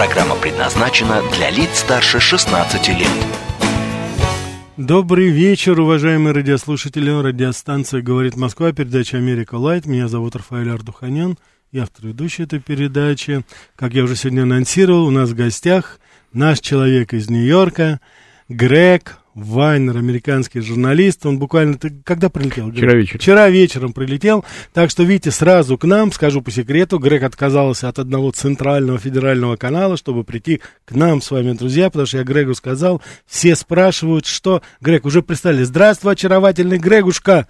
Программа предназначена для лиц старше 16 лет. Добрый вечер, уважаемые радиослушатели. Радиостанция «Говорит Москва», передача «Америка Лайт». Меня зовут Рафаэль Ардуханян, я автор ведущий этой передачи. Как я уже сегодня анонсировал, у нас в гостях наш человек из Нью-Йорка, Грег Вайнер, американский журналист, он буквально, ты когда прилетел? Вчера вечером. Вчера вечером прилетел, так что, видите, сразу к нам, скажу по секрету, Грег отказался от одного центрального федерального канала, чтобы прийти к нам с вами, друзья, потому что я Грегу сказал, все спрашивают, что... Грег, уже представили, здравствуй, очаровательный Грегушка!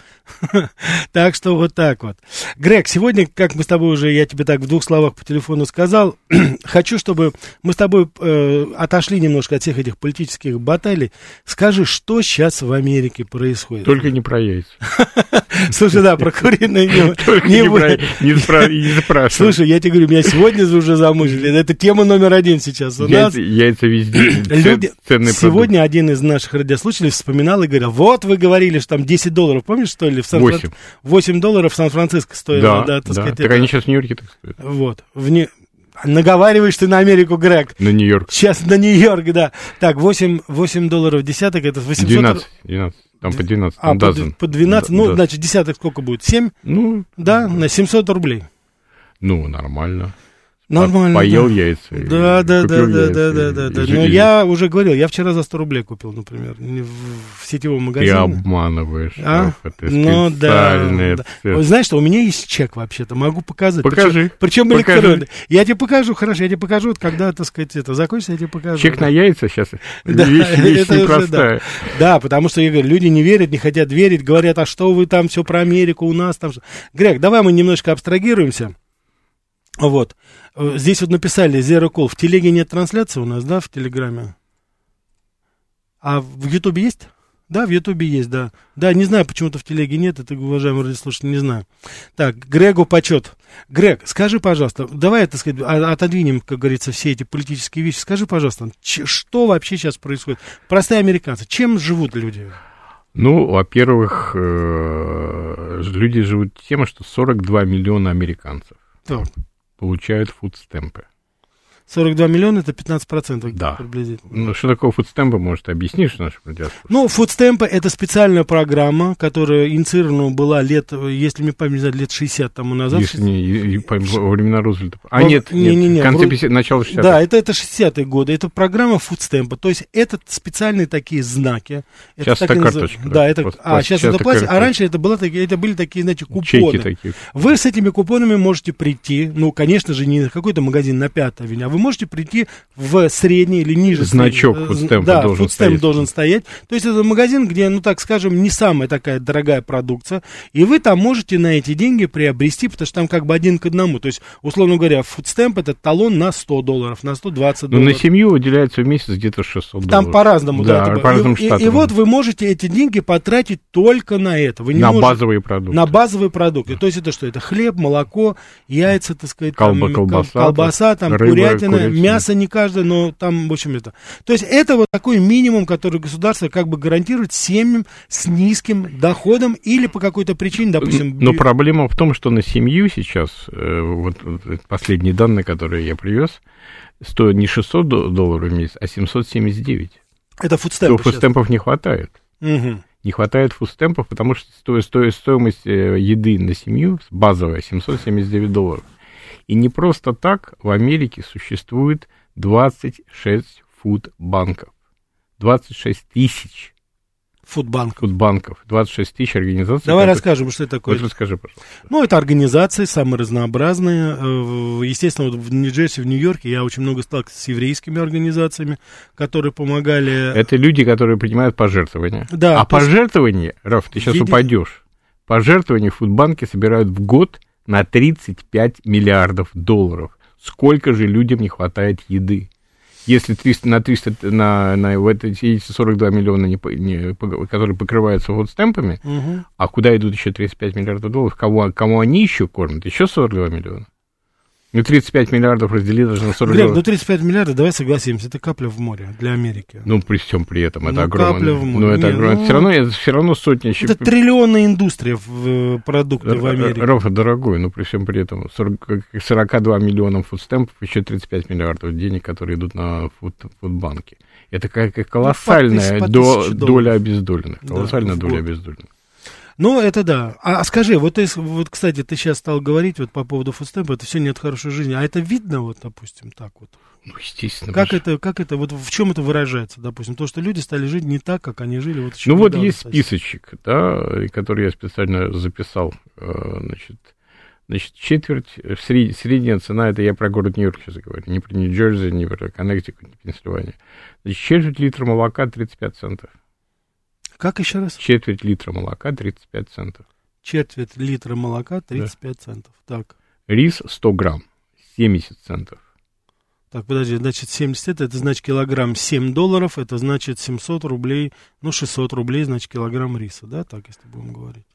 Так что вот так вот. Грег, сегодня, как мы с тобой уже, я тебе так в двух словах по телефону сказал, хочу, чтобы мы с тобой э, отошли немножко от всех этих политических баталий. Скажи, что сейчас в Америке происходит? Только не про яйца. Слушай, да, про куриные не, Только не спрашивай. Слушай, я тебе говорю, меня сегодня уже замучили. Это тема номер один сейчас. У нас Яйца, везде. люди... Сегодня один из наших радиослушателей вспоминал и говорил, вот вы говорили, что там 10 долларов, помнишь, что ли? В Сан Восемь. 8 долларов в Сан-Франциско стоило, да, так сказать. Так они сейчас в Нью-Йорке так стоят. Вот. Наговариваешь ты на Америку, Грег. На Нью-Йорк. Сейчас на Нью-Йорк, да. Так, 8, 8 долларов десяток, это 800... 12. 12. Там по 12. А, по, по 12, Да, ну, да. значит, десяток сколько будет? 7? Ну, Да, на 700 рублей. ну, нормально. Нормально. Поел да. яйца. Да, да, да, да, да, да, да, да. Но я уже говорил, я вчера за 100 рублей купил, например, в, в сетевом Ты магазине. обманываешь. А? Ты Ну да. да. Ой, Знаешь что, у меня есть чек вообще-то, могу показать. Покажи. Причем, причем электронный. Я тебе покажу, хорошо, я тебе покажу, когда, так сказать, это закончится, я тебе покажу. Чек на яйца сейчас. Да, Вещь, вещь это уже непростая. Да, потому что, я говорю, люди не верят, не хотят верить, говорят, а что вы там все про Америку, у нас там... что?» Грег, давай мы немножко абстрагируемся. Вот. Э, Здесь вот написали Zero Call. В телеге нет трансляции у нас, да, в Телеграме? А в Ютубе есть? Да, в Ютубе есть, да. Да, не знаю, почему-то в телеге нет, это, уважаемый радиослушатель, не знаю. Так, Грегу почет. Грег, скажи, пожалуйста, давай, так сказать, а- отодвинем, как говорится, все эти политические вещи. Скажи, пожалуйста, что вообще сейчас происходит? Простые американцы, чем живут люди? Ну, во-первых, э, люди живут тем, что 42 миллиона американцев Так, получают фудстемпы. 42 миллиона, это 15% Да. приблизительно. Ну, что такое фудстемпы, может, объяснишь нашим радиослушателям? Ну, фудстемпы это специальная программа, которая инициирована была лет, если мне память не знает, лет 60 тому назад. Если не и- и по- во времена Рузвельта. А нет, не- нет, не- не, в конце вроде- 50 начала 60 Да, это, это 60-е годы. Это программа фудстемпа. То есть это специальные такие знаки. Это Сейчас так это карточка, Да, да, это, просто а, сейчас это пластик. А раньше это, было, это были такие, знаете, купоны. Чеки такие. Вы с этими купонами можете прийти, ну, конечно же, не в какой-то магазин на Пятой авеню, а вы можете прийти в средний или ниже Значок среднего. фудстемпа да, должен фудстемп стоять. должен стоять. То есть это магазин, где, ну, так скажем, не самая такая дорогая продукция, и вы там можете на эти деньги приобрести, потому что там как бы один к одному. То есть, условно говоря, фудстемп это талон на 100 долларов, на 120 Но долларов. на семью выделяется в месяц где-то 600 долларов. Там по-разному, да. Да, это- по разным и, и- штатам. и вот вы можете эти деньги потратить только на это. Вы не на можете- базовые продукты. на базовые продукты. То есть это что? Это хлеб, молоко, яйца, так сказать, Колба- там, колбаса, кол- колбаса, там, рыба, курятина, курица. мясо не каждое, но там, в общем, это. То есть это вот такой минимум, который государство как бы гарантирует семьям с низким доходом или по какой-то причине, допустим... Но би- проблема в том, что на семью сейчас, э, вот, последние данные, которые я привез, стоит не 600 до- долларов в месяц, а 779. Это То фудстемп. фудстемпов не хватает. Мгм. Не хватает фудстемпов, потому что сто- сто- стоимость э, еды на семью базовая 779 долларов. И не просто так в Америке существует 26 фудбанков. 26 тысяч Фудбанк. фудбанков, 26 тысяч организаций. Давай которые- расскажем, что это такое. Вот расскажи, пожалуйста. Ну, это организации самые разнообразные. Э, Естественно, вот в Нью-Джерси, в Нью-Йорке я очень много сталкивался с еврейскими организациями, которые помогали... Это люди, которые принимают пожертвования. Да, а то есть- пожертвования, Раф, ты сейчас Види- упадешь. Пожертвования в фудбанке собирают в год на 35 миллиардов долларов. Сколько же людям не хватает еды? Если 300, на 300, на, на вот эти 42 миллиона, не, не, которые покрываются вот стемпами, угу. а куда идут еще 35 миллиардов долларов, кого, кому они еще кормят? Еще 42 миллиона. Ну, 35 миллиардов разделить даже на 40 Глеб, ну 35 миллиардов, давай согласимся, это капля в море для Америки. Ну, при всем при этом, это ну, огромное. Капля в море. Ну, это, огромное. Ну, все, равно, это все равно сотни... Это триллионная индустрия в э, продукты в Америке. Рофа, дорогой, но при всем при этом 40, 42 миллиона фудстемпов, еще 35 миллиардов денег, которые идут на фуд, фудбанки. Это как ну, колоссальная ну, до, доля обездоленных. Колоссальная да, доля обездоленных. Ну, это да. А, а скажи, вот, ты, вот, кстати, ты сейчас стал говорить вот по поводу фудстемпа, это все нет хорошей жизни. А это видно, вот, допустим, так вот? Ну, естественно. Как это, как это, вот в чем это выражается, допустим? То, что люди стали жить не так, как они жили вот Ну, вот есть кстати. списочек, да, который я специально записал, э, значит, Значит, четверть, э, сред, средняя цена, это я про город Нью-Йорк сейчас говорю, не про Нью-Джерси, не про Коннектикут, не Пенсильвания. Значит, четверть литра молока 35 центов. Как еще раз? Четверть литра молока 35 центов. Четверть литра молока 35 да. центов. Так. Рис 100 грамм 70 центов. Так, подожди, значит, 70 это, это значит килограмм 7 долларов, это значит 700 рублей, ну, 600 рублей, значит, килограмм риса, да, так, если будем говорить.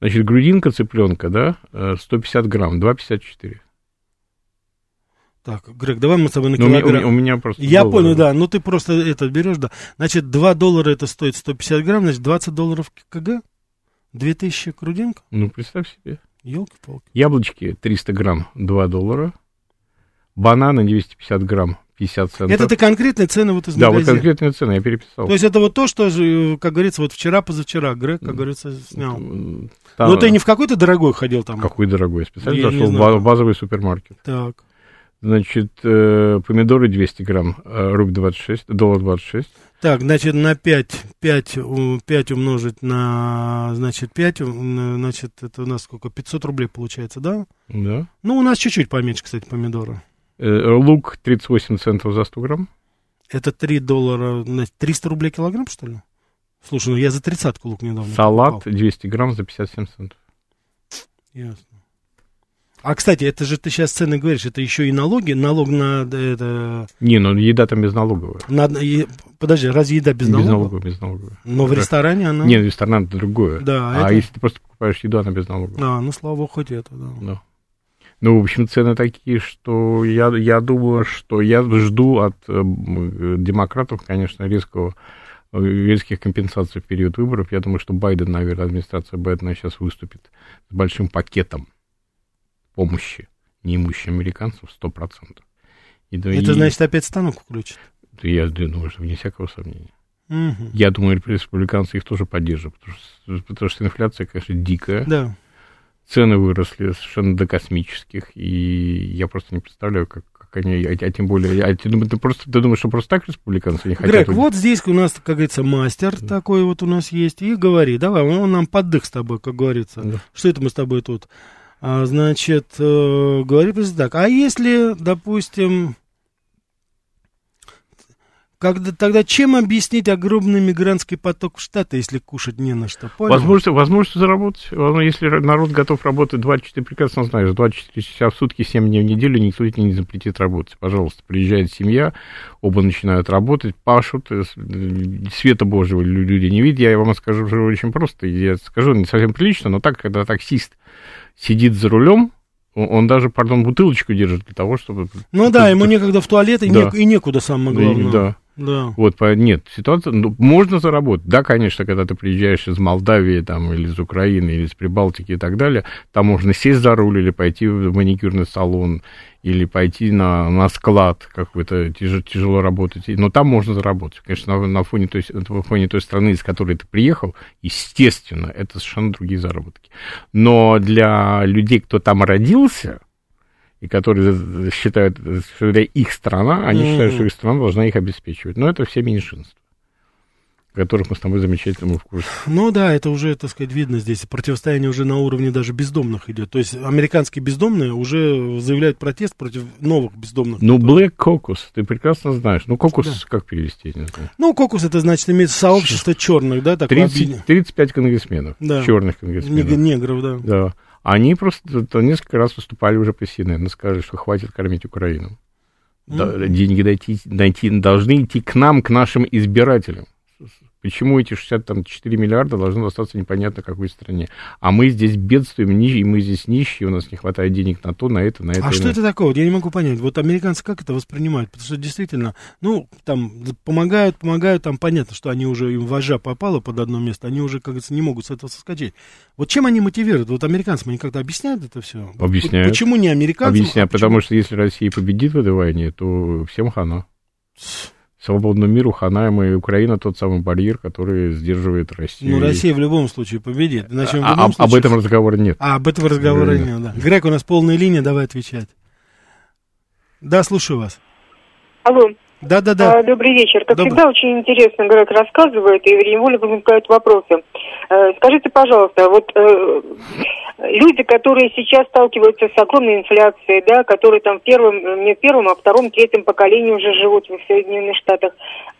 Значит, грудинка цыпленка, да, 150 э, грамм, 2,54. Так, Грег, давай мы с тобой на ну, килограмм. У, у меня просто Я доллары. понял, да. Ну, ты просто это берешь, да. Значит, 2 доллара это стоит 150 грамм, значит, 20 долларов КГ? 2000 крудинка? Ну, представь себе. Елки-палки. Яблочки 300 грамм, 2 доллара. Бананы 250 грамм, 50 центов. Это ты конкретные цены вот из Да, магазина. вот конкретные цены, я переписал. То есть это вот то, что, как говорится, вот вчера-позавчера Грег, как говорится, снял. Там... Но ты не в какой-то дорогой ходил там? Какой дорогой? Специально зашел в базовый супермаркет. Так. Значит, э, помидоры 200 грамм, э, рубль 26, доллар 26. Так, значит, на 5, 5, 5 умножить на, значит, 5, значит, это у нас сколько, 500 рублей получается, да? Да. Ну, у нас чуть-чуть поменьше, кстати, помидоры. Э, лук 38 центов за 100 грамм. Это 3 доллара, 300 рублей килограмм, что ли? Слушай, ну я за тридцатку лук недавно Салат покупал. 200 грамм за 57 центов. Ясно. А, кстати, это же ты сейчас цены говоришь, это еще и налоги, налог на это... Не, ну еда там безналоговая. На, и, подожди, разве еда без налога? Безналоговая, безналоговая. Но в ресторане она... Нет, ресторан это другое. Да, а это... если ты просто покупаешь еду, она безналоговая. А, ну, слава богу, хоть это, да. да. Ну, в общем, цены такие, что я, я думаю, что я жду от э, демократов, конечно, резкого э, резких компенсаций в период выборов. Я думаю, что Байден, наверное, администрация Байдена сейчас выступит с большим пакетом помощи неимущим американцам 100%. И, Это и, значит, опять станок включат? Я думаю, что вне всякого сомнения. Угу. Я думаю, республиканцы их тоже поддержат, потому что, потому что инфляция, конечно, дикая. Да. Цены выросли совершенно до космических, и я просто не представляю, как, как они, а, а тем более, а ты, ты, просто, ты думаешь, что просто так республиканцы не хотят? Грег, вот здесь у нас, как говорится, мастер да. такой вот у нас есть, и говори, давай, он нам поддых с тобой, как говорится. Да. Что это мы с тобой тут значит, э, говорит так, а если, допустим, когда, тогда чем объяснить огромный мигрантский поток в Штаты, если кушать не на что? Понял? Возможность, возможность заработать. Если народ готов работать 24, прекрасно знаешь, 24 часа в сутки, 7 дней в неделю, никто тебе не запретит работать. Пожалуйста, приезжает семья, оба начинают работать, пашут, э, света Божьего люди не видят. Я вам скажу очень просто, я скажу не совсем прилично, но так, когда таксист сидит за рулем, он даже, пардон, бутылочку держит для того, чтобы... Ну да, ему некогда в туалет и, да. не, и некуда, самое главное. Да. Да. Вот, нет, ситуация, ну, можно заработать. Да, конечно, когда ты приезжаешь из Молдавии, там, или из Украины, или из Прибалтики и так далее, там можно сесть за руль или пойти в маникюрный салон, или пойти на, на склад какой-то, тяжело, тяжело работать. Но там можно заработать. Конечно, на, на, фоне той, на фоне той страны, из которой ты приехал, естественно, это совершенно другие заработки. Но для людей, кто там родился, и которые считают, что это их страна, они mm-hmm. считают, что их страна должна их обеспечивать. Но это все меньшинства которых мы с тобой замечательно в курсе. Ну да, это уже, так сказать, видно здесь. Противостояние уже на уровне даже бездомных идет. То есть американские бездомные уже заявляют протест против новых бездомных. Ну, Black Caucus, ты прекрасно знаешь. Ну, кокус да. как перевести, не знаю. Ну, кокус это значит иметь сообщество черных, да? 30, 35 конгрессменов, да. черных конгрессменов. Негров, да. Да. Они просто несколько раз выступали уже по CNN, сказали, что хватит кормить Украину. Mm-hmm. Деньги дойти, дойти, должны идти к нам, к нашим избирателям. Почему эти 64 миллиарда должны остаться непонятно какой стране? А мы здесь бедствуем, и мы здесь нищие, у нас не хватает денег на то, на это, на это. А что это такое? Я не могу понять. Вот американцы как это воспринимают? Потому что действительно, ну, там, помогают, помогают, там понятно, что они уже, им вожа попало под одно место, они уже, как говорится, не могут с этого соскочить. Вот чем они мотивируют? Вот американцам они как-то объясняют это все? Объясняют. Почему не американцам? Объясняю, а потому что если Россия победит в этой войне, то всем хана свободному миру ханаем и Украина тот самый барьер, который сдерживает Россию. Ну, Россия в любом случае победит. Иначе а, любом а, случае... Об этом разговора нет. А, об этом разговора да. нет, да. Грег, у нас полная линия, давай отвечать. Да, слушаю вас. Алло. Да, да, да. А, добрый вечер. Как Добрый. всегда, очень интересно Грег рассказывает, и невольно возникают вопросы. Э, скажите, пожалуйста, вот э, люди, которые сейчас сталкиваются с огромной инфляцией, да, которые там в первом, не в первом, а в втором, третьем поколении уже живут в Соединенных Штатах,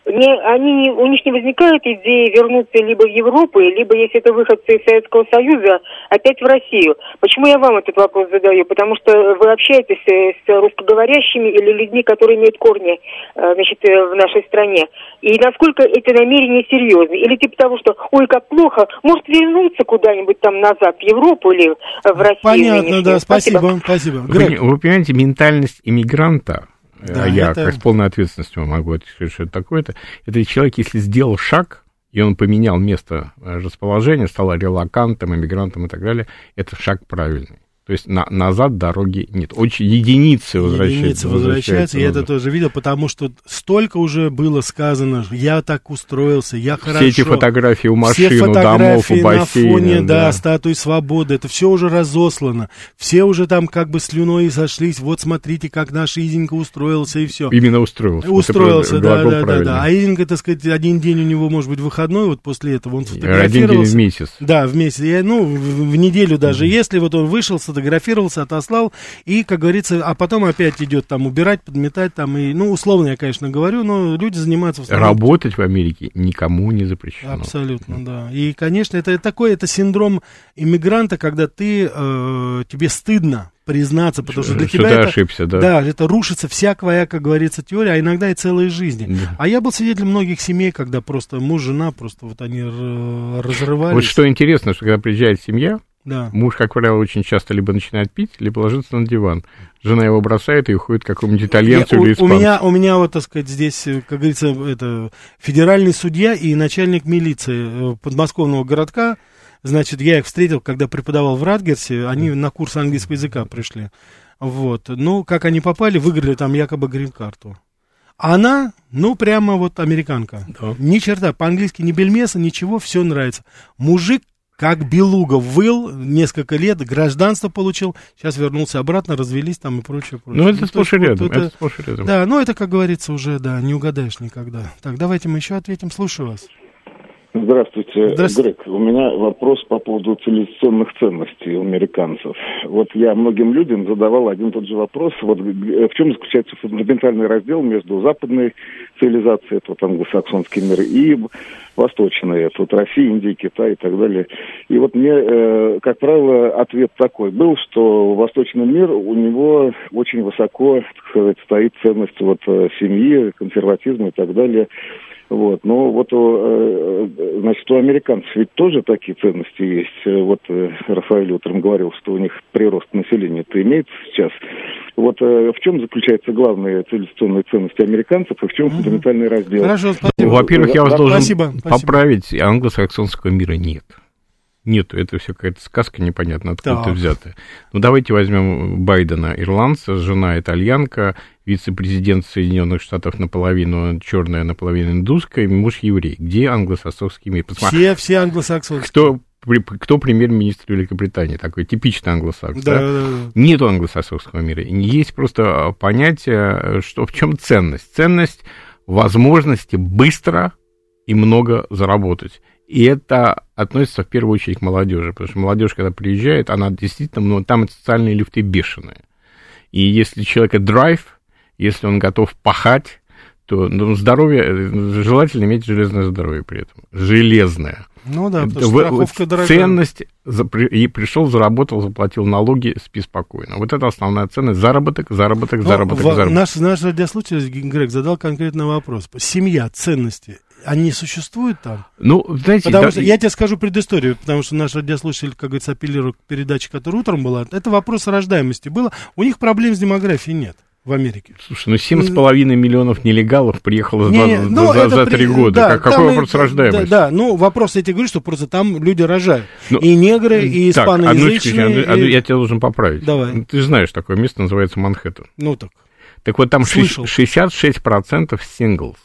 не, они, у них не возникает идеи вернуться либо в Европу, либо, если это выходцы из Советского Союза, опять в Россию. Почему я вам этот вопрос задаю? Потому что вы общаетесь с русскоговорящими или людьми, которые имеют корни э, значит, в нашей стране. И насколько эти намерения серьезны? Или типа того, что, ой, как плохо, может вернуться куда-нибудь там назад, в Европу или в Россию? Понятно, да, спасибо, спасибо. Вы, вы понимаете, ментальность иммигранта, да, а я это... как с полной ответственностью могу ответить, что это такое-то. Это человек, если сделал шаг, и он поменял место э, расположения, стал релакантом, иммигрантом и так далее, это шаг правильный. То есть на, назад дороги нет. Очень единицы возвращаются. Единицы возвращаются, я это тоже видел, потому что столько уже было сказано, я так устроился, я хорошо. Все эти фотографии у машин, все фотографии домов, у бассейна. На фоне, да, да, статуи свободы, это все уже разослано. Все уже там как бы слюной сошлись, вот смотрите, как наш Изенька устроился и все. Именно устроился. Устроился, да, да, да, да. А Изенька, так сказать, один день у него может быть выходной, вот после этого он фотографировался. Один день в месяц. Да, в месяц. Я, ну, в, в неделю даже, mm-hmm. если вот он вышел, сфотографировался, отослал, и, как говорится, а потом опять идет там убирать, подметать там, и, ну, условно я, конечно, говорю, но люди занимаются... В Работать в Америке никому не запрещено. Абсолютно, да. И, конечно, это такой, это синдром иммигранта, когда ты, э, тебе стыдно признаться, потому что для что тебя это, ошибся, да. Да, это рушится вся твоя, как говорится, теория, а иногда и целая жизнь. Да. А я был свидетелем многих семей, когда просто муж, жена, просто вот они разрывались. Вот что интересно, что когда приезжает семья, да. Муж, как правило, очень часто либо начинает пить, либо ложится на диван. Жена его бросает и уходит к какому-нибудь итальянцу Я, или испанцу. У меня, у меня вот, так сказать, здесь, как говорится, это федеральный судья и начальник милиции э, подмосковного городка. Значит, я их встретил, когда преподавал в Радгерсе, они на курс английского языка пришли. Вот. Ну, как они попали, выиграли там якобы грин-карту. Она, ну, прямо вот американка. Да. Ни черта, по-английски ни бельмеса, ничего, все нравится. Мужик как Белуга выл несколько лет, гражданство получил, сейчас вернулся обратно, развелись там и прочее, прочее. Ну, это ну, сплошь и рядом, это, это сплошь и рядом. Да, ну, это, как говорится, уже, да, не угадаешь никогда. Так, давайте мы еще ответим, слушаю вас. Здравствуйте, Здравствуйте, Грег. У меня вопрос по поводу цивилизационных ценностей у американцев. Вот я многим людям задавал один и тот же вопрос. Вот в чем заключается фундаментальный раздел между западной цивилизацией, это вот англосаксонский мир, и восточной, это вот Россия, Индия, Китай и так далее. И вот мне, э, как правило, ответ такой был, что восточный мир, у него очень высоко, так сказать, стоит ценность вот э, семьи, консерватизма и так далее. Вот. Но вот, э, значит, у американцев ведь тоже такие ценности есть. Вот э, Рафаэль утром говорил, что у них прирост населения это имеется сейчас. Вот э, в чем заключается главная цивилизационная ценность американцев и в чем фундаментальный раздел? Хорошо, спасибо. Во-первых, я вас должен спасибо, поправить, спасибо. англосаксонского мира нет. Нет, это все какая-то сказка непонятно откуда так. взятая. Ну, давайте возьмем Байдена, ирландца, жена итальянка, вице-президент Соединенных Штатов наполовину черная, наполовину индусская, муж еврей. Где англосаксонский мир? Посмотри, все, все англосаксонские. Кто, кто премьер-министр Великобритании? Такой типичный англосакс, да? да? да, да. Нету англосаксонского мира. Есть просто понятие, что в чем ценность. Ценность возможности быстро и много заработать. И это относится в первую очередь к молодежи, потому что молодежь, когда приезжает, она действительно, ну, там социальные лифты бешеные. И если человека драйв, если он готов пахать, то ну, здоровье, желательно иметь железное здоровье при этом. Железное. Ну да, потому что страховка дорогая. Ценность, и пришел, заработал, заплатил налоги, спи спокойно. Вот это основная ценность. Заработок, заработок, Но заработок, в, заработок. Наш, наш радиослушатель Грег задал конкретный вопрос. Семья, ценности, они существуют там? Ну, знаете... Потому да, что, я тебе скажу предысторию, потому что наш радиослушатель, как говорится, апеллирует к передаче, которая утром была. Это вопрос рождаемости было. У них проблем с демографией нет в Америке. Слушай, ну 7,5 миллионов нелегалов приехало не, за, ну, за, за 3 года. Да, как, какой вопрос и, рождаемости? Да, да, ну вопрос, я тебе говорю, что просто там люди рожают. Ну, и негры, и так, испаноязычные. Так, и... я тебя должен поправить. Давай. Ну, ты знаешь, такое место называется Манхэттен. Ну так. Так вот там Слышал. 66% синглс.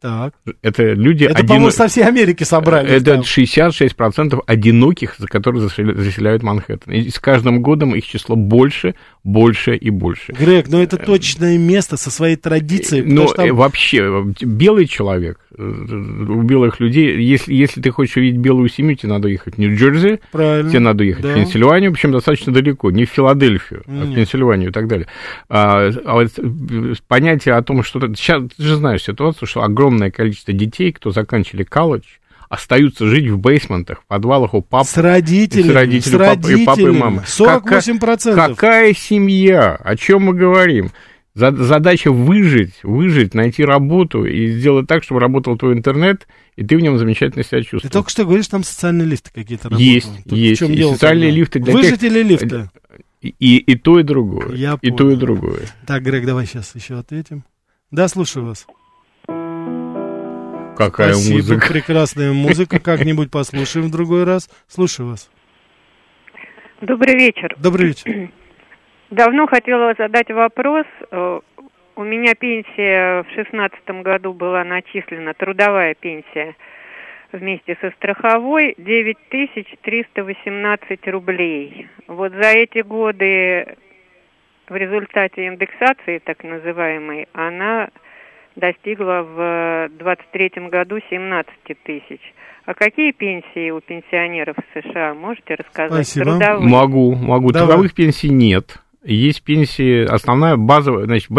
Так. Это люди... Это, один... по-моему, со всей Америки собрали. Это там. 66% одиноких, за которые заселяют Манхэттен. И с каждым годом их число больше, больше и больше. Грег, но это точное место со своей традицией. Но там... вообще, белый человек, э, у белых людей, если, если ты хочешь увидеть белую семью, тебе надо ехать в Нью-Джерси, тебе надо ехать да. в Пенсильванию, причем достаточно далеко, не в Филадельфию, а в Пенсильванию и так далее. А, а вот понятие о том, что... Сейчас ты же знаешь ситуацию, что огромное количество детей, кто заканчивали колледж, остаются жить в бейсментах, в подвалах у пап. С родителями. С родителями, с родителями. Папы, и папы и мамы. 48%. Какая, какая семья? О чем мы говорим? Задача выжить, выжить, найти работу и сделать так, чтобы работал твой интернет, и ты в нем замечательно себя чувствуешь. Ты только что говоришь, там социальные лифты какие-то работают. Есть, Тут есть. И социальные лифты для Выжить тех... или лифты? И, и то, и другое. Я и понял. то, и другое. Так, Грег, давай сейчас еще ответим. Да, слушаю вас. Какая Спасибо, музыка. прекрасная музыка. Как-нибудь послушаем в другой раз. Слушаю вас. Добрый вечер. Добрый вечер. Давно хотела задать вопрос. Э, у меня пенсия в шестнадцатом году была начислена, трудовая пенсия вместе со страховой 9318 рублей. Вот за эти годы в результате индексации, так называемой, она достигла в 23 году 17 тысяч. А какие пенсии у пенсионеров в США? Можете рассказать? Спасибо. Трудовые? Могу, могу. Давай. Трудовых пенсий нет. Есть пенсии, основная базовая, значит,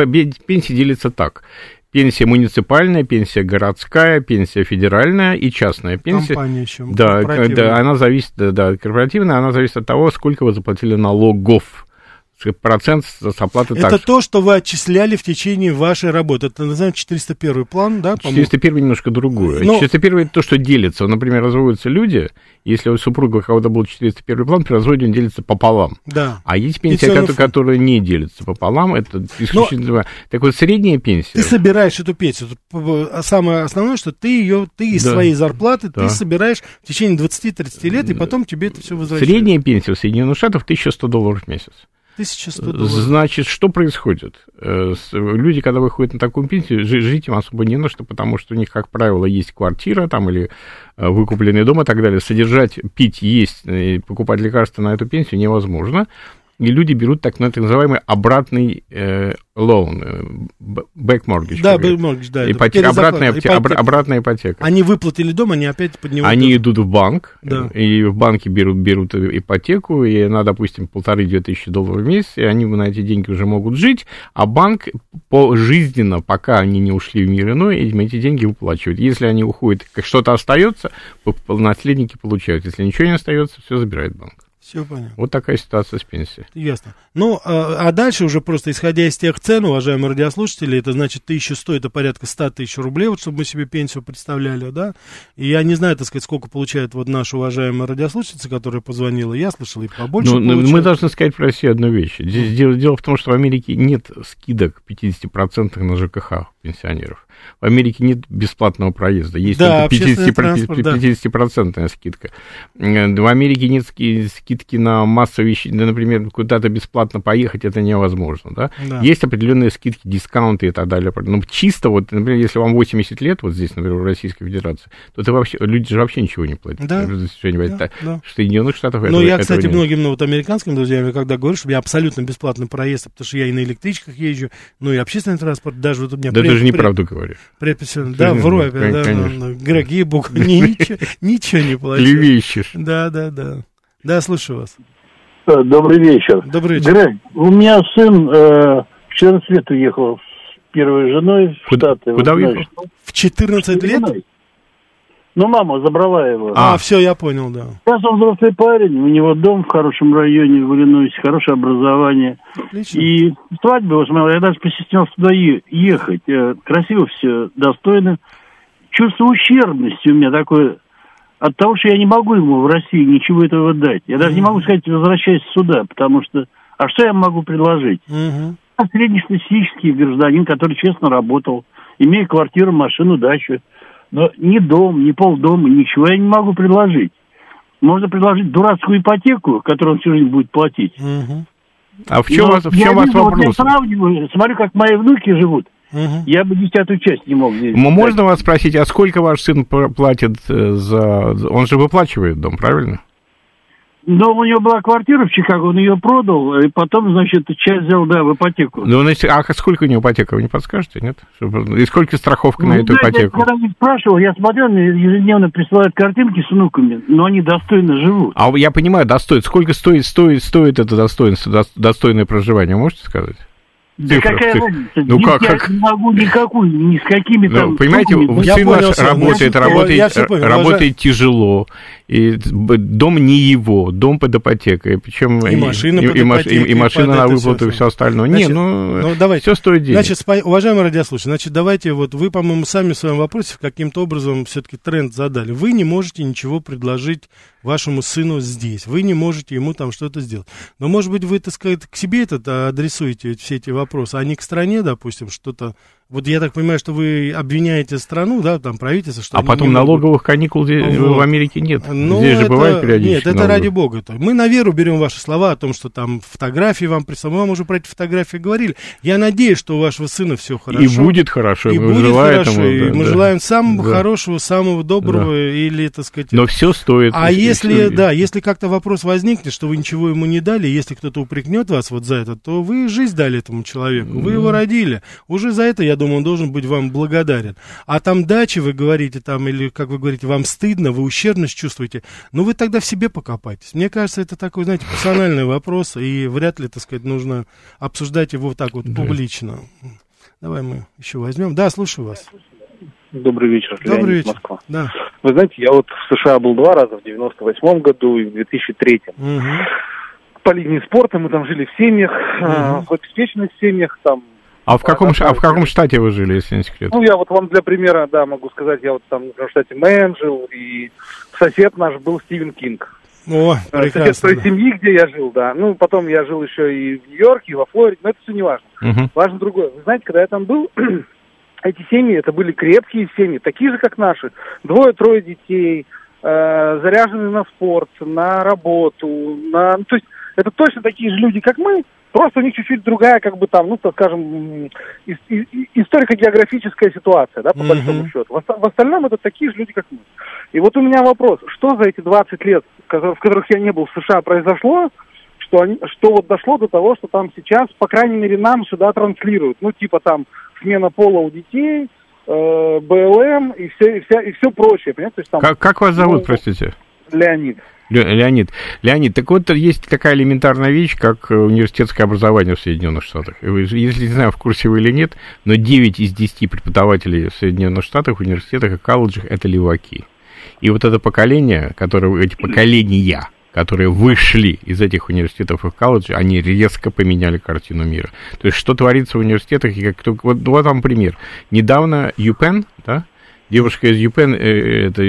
пенсии делятся так. Пенсия муниципальная, пенсия городская, пенсия федеральная и частная пенсия. Компания еще. Да, да, она зависит, да, корпоративная, она зависит от того, сколько вы заплатили налогов процент с оплаты Это такс. то, что вы отчисляли в течение вашей работы. Это называется 401 план, да? 401 немножко другое. Но... 401 это то, что делится. Например, разводятся люди, если у супруга у кого-то был 401 план, при разводе он делится пополам. Да. А есть пенсия, которая, которая не делится пополам, это исключительно... Но... Так вот, средняя пенсия... Ты собираешь эту пенсию. А самое основное, что ты ее, ты из да. своей зарплаты, да. ты собираешь в течение 20-30 лет, и потом тебе это все возвращается. Средняя пенсия в Соединенных Штатах 1100 долларов в месяц. 1100 долларов. Значит, что происходит? Э, люди, когда выходят на такую пенсию, жить им особо не на что, потому что у них, как правило, есть квартира там или э, выкупленный дом и так далее. Содержать, пить, есть, и покупать лекарства на эту пенсию невозможно. И люди берут так, называемый обратный э, loan, back mortgage. Да, back mortgage, да. Ипотека, обратная, ипотека. Ипотека. обратная ипотека. Они выплатили дом, они опять поднимают... Они идут в банк, да. и в банке берут, берут ипотеку, и она, допустим, полторы-две тысячи долларов в месяц, и они на эти деньги уже могут жить, а банк пожизненно, пока они не ушли в мир иной, эти деньги выплачивают. Если они уходят, как что-то остается, наследники получают. Если ничего не остается, все забирает банк. Все понятно. Вот такая ситуация с пенсией. Ясно. Ну, а, а дальше уже просто исходя из тех цен, уважаемые радиослушатели, это значит 1100, это порядка 100 тысяч рублей, вот чтобы мы себе пенсию представляли, да. И я не знаю, так сказать, сколько получает вот наша уважаемая радиослушательница, которая позвонила. Я слышал и побольше. Ну, мы должны сказать про Россию одну вещь. Здесь дело, дело в том, что в Америке нет скидок 50% на ЖКХ пенсионеров. В Америке нет бесплатного проезда, есть да, 50%, 50% да. скидка. В Америке нет скидки на массу вещей, например, куда-то бесплатно поехать, это невозможно. Да? Да. Есть определенные скидки, дискаунты и так далее. Но ну, чисто вот, например, если вам 80 лет, вот здесь, например, в Российской Федерации, то это вообще, люди же вообще ничего не платят. Да, да, да. В Соединенных Штатах Ну, я, кстати, многим ну, вот, американским друзьям, когда говорю, что я абсолютно бесплатный проезд, потому что я и на электричках езжу, ну и общественный транспорт, даже вот у меня... Да, пред, даже неправду говорю говоришь. Предписано, да, вру опять, да, ну, Грег, ей-богу, ничего, ничего не плачу. Клевещешь. Да, да, да. Да, слушаю вас. Э, добрый вечер. Добрый вечер. Грег, у меня сын э, в 14 лет уехал с первой женой в Штаты. Куда уехал? В 14 лет? Ну, мама забрала его. А, а все, я понял, да. Сейчас он взрослый парень, у него дом в хорошем районе в Иллинойсе, хорошее образование. Отлично. И свадьба его смотрел, я даже постеснялся туда ехать. Э, красиво все, достойно. Чувство ущербности у меня такое от того, что я не могу ему в России ничего этого дать. Я даже не могу сказать, возвращайся сюда, потому что... А что я могу предложить? Угу. Среднестатистический гражданин, который честно работал, имея квартиру, машину, дачу. Но ни дом, ни полдома, ничего я не могу предложить. Можно предложить дурацкую ипотеку, которую он всю жизнь будет платить. Угу. А в чем, вас, в чем вас вопрос? Вот я сравниваю, смотрю, как мои внуки живут. Угу. Я бы десятую часть не мог здесь. Можно вас спросить, а сколько ваш сын платит э, за... Он же выплачивает дом, правильно? Но у него была квартира в Чикаго, он ее продал, и потом, значит, часть взял, да, в ипотеку. Ну, а сколько у него ипотека, вы не подскажете, нет? И сколько страховка ну, на эту да, ипотеку? Я когда не спрашивал, я смотрел, мне ежедневно присылают картинки с внуками, но они достойно живут. А я понимаю, достойно. Сколько стоит, стоит, стоит это достоинство, достойное проживание, можете сказать? Да цифрах, какая цифр... разница? Ну, как, как... не могу никакую, ни с какими ну, там... Понимаете, сын ваш работает, работает, понял, работает тяжело, и дом не его, дом под ипотекой, причем и, и машина и, под и, ипотекой, и, и машина на выплату, и все остальное. Значит, не, ну, ну давайте. все стоит денег. Значит, уважаемые радиослушатели, значит, давайте, вот вы, по-моему, сами в своем вопросе каким-то образом все-таки тренд задали. Вы не можете ничего предложить вашему сыну здесь. Вы не можете ему там что-то сделать. Но, может быть, вы, так сказать, к себе этот адресуете все эти вопросы, а не к стране, допустим, что-то вот я так понимаю, что вы обвиняете страну, да, там правительство, что... А потом налоговых могут... каникул здесь, вот. в Америке нет. Ну, здесь же это... бывает периодически. Нет, это налоговых. ради бога. -то. Мы на веру берем ваши слова о том, что там фотографии вам прислали. Мы вам уже про эти фотографии говорили. Я надеюсь, что у вашего сына все хорошо. И будет хорошо. И мы будет хорошо. Да, и мы да. желаем самого да. хорошего, самого доброго да. или, так сказать... Но все стоит. А если, да, если как-то вопрос возникнет, что вы ничего ему не дали, если кто-то упрекнет вас вот за это, то вы жизнь дали этому человеку. Вы его родили. Уже за это, я думаю, он должен быть вам благодарен. А там дачи, вы говорите, там, или, как вы говорите, вам стыдно, вы ущербность чувствуете, ну, вы тогда в себе покопайтесь. Мне кажется, это такой, знаете, персональный вопрос, и вряд ли, так сказать, нужно обсуждать его вот так вот публично. Давай мы еще возьмем. Да, слушаю вас. Добрый вечер. Добрый Леонид, вечер. Москва. Да. Вы знаете, я вот в США был два раза, в 98 году и в 2003. Угу. По линии спорта мы там жили в семьях, угу. в обеспеченных семьях, там а в каком, а в каком штате вы жили, если не секрет? Ну, я вот вам для примера, да, могу сказать, я вот там в штате Мэн жил, и сосед наш был Стивен Кинг. О, э, прекрасно. Сосед той семьи, где я жил, да. Ну, потом я жил еще и в Нью-Йорке, и во Флориде, но это все не важно. Угу. Важно другое. Вы знаете, когда я там был, эти семьи, это были крепкие семьи, такие же, как наши. Двое-трое детей, э, заряженные на спорт, на работу, на... Ну, то есть это точно такие же люди, как мы, Просто у них чуть-чуть другая, как бы там, ну, так скажем, историко-географическая ситуация, да, по mm-hmm. большому счету. В, в остальном это такие же люди, как мы. И вот у меня вопрос, что за эти 20 лет, в которых я не был в США, произошло, что, они, что вот дошло до того, что там сейчас, по крайней мере, нам сюда транслируют. Ну, типа там смена пола у детей, э, БЛМ и все, и, вся, и все прочее, понимаете? То есть, там, как, как вас зовут, ну, простите? Леонид. Леонид, Леонид, так вот есть такая элементарная вещь, как э, университетское образование в Соединенных Штатах. Если не знаю, в курсе вы или нет, но 9 из 10 преподавателей в Соединенных Штатах, в университетах и колледжах это леваки. И вот это поколение, которое, эти поколения, которые вышли из этих университетов и колледжей, они резко поменяли картину мира. То есть, что творится в университетах, и как, вот, вот вам пример. Недавно ЮПЕН, да, Девушка из ЮПЕН, э, это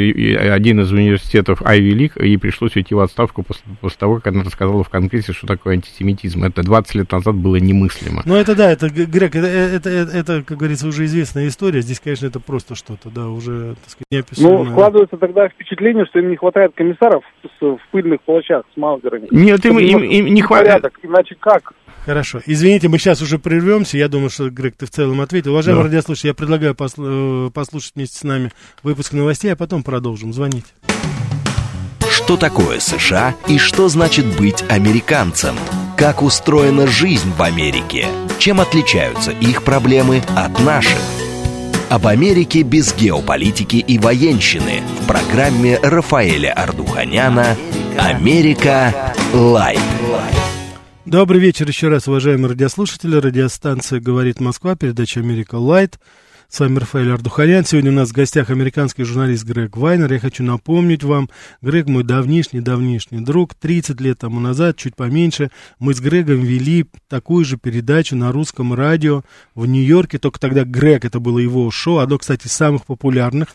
один из университетов Айви Лиг, ей пришлось уйти в отставку после, после того, как она рассказала в Конгрессе, что такое антисемитизм. Это 20 лет назад было немыслимо. Ну, это да, это, Грег, это, это, это, это, как говорится, уже известная история. Здесь, конечно, это просто что-то, да, уже, так сказать, неописуемое. Ну, складывается тогда впечатление, что им не хватает комиссаров в пыльных плащах с маузерами. Нет, им, им, им не хватает. Иначе как? Хорошо. Извините, мы сейчас уже прервемся. Я думаю, что, Грег, ты в целом ответил. Уважаемые да. радиослушатели, я предлагаю посл- э, послушать вместе с нами выпуск новостей, а потом продолжим. Звоните. Что такое США и что значит быть американцем? Как устроена жизнь в Америке? Чем отличаются их проблемы от наших? Об Америке без геополитики и военщины в программе Рафаэля Ардуханяна «Америка. Light». Добрый вечер еще раз, уважаемые радиослушатели. Радиостанция «Говорит Москва», передача «Америка Light». С вами Рафаэль Ардуханян. Сегодня у нас в гостях американский журналист Грег Вайнер. Я хочу напомнить вам, Грег мой давнишний-давнишний друг. 30 лет тому назад, чуть поменьше, мы с Грегом вели такую же передачу на русском радио в Нью-Йорке. Только тогда Грег, это было его шоу, одно, кстати, из самых популярных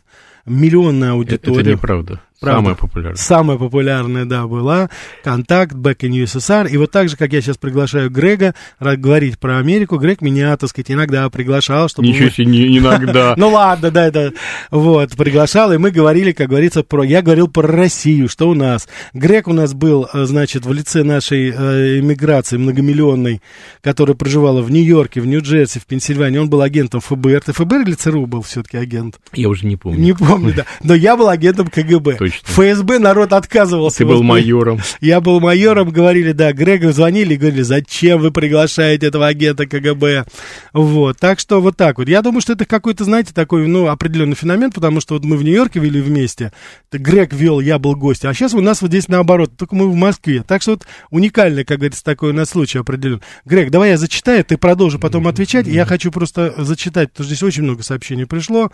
миллионная аудитория. Это неправда. Правда. Самая популярная. Самая популярная, да, была. Контакт, Back in USSR. И вот так же, как я сейчас приглашаю Грега говорить про Америку, Грег меня, так сказать, иногда приглашал, чтобы... Ничего себе, не иногда. Ну ладно, да, это... Вот, приглашал, и мы говорили, как говорится, про... Я говорил про Россию, что у нас. Грег у нас был, э, значит, в лице нашей э, иммиграции многомиллионной, которая проживала в Нью-Йорке, в Нью-Джерси, в Пенсильвании. Он был агентом ФБР. Ты ФБР или ЦРУ был все-таки агент? Я уже не помню. Не помню, да. Но я был агентом КГБ точно. ФСБ народ отказывался. Ты был майором. Я был майором, говорили, да, Грегу звонили и говорили, зачем вы приглашаете этого агента КГБ? Вот, так что вот так вот. Я думаю, что это какой-то, знаете, такой, ну, определенный феномен, потому что вот мы в Нью-Йорке вели вместе, Грег вел, я был гостем, а сейчас у нас вот здесь наоборот, только мы в Москве. Так что вот уникальный, как говорится, такой у нас случай определен. Грег, давай я зачитаю, ты продолжи потом отвечать. Я хочу просто зачитать, потому что здесь очень много сообщений пришло.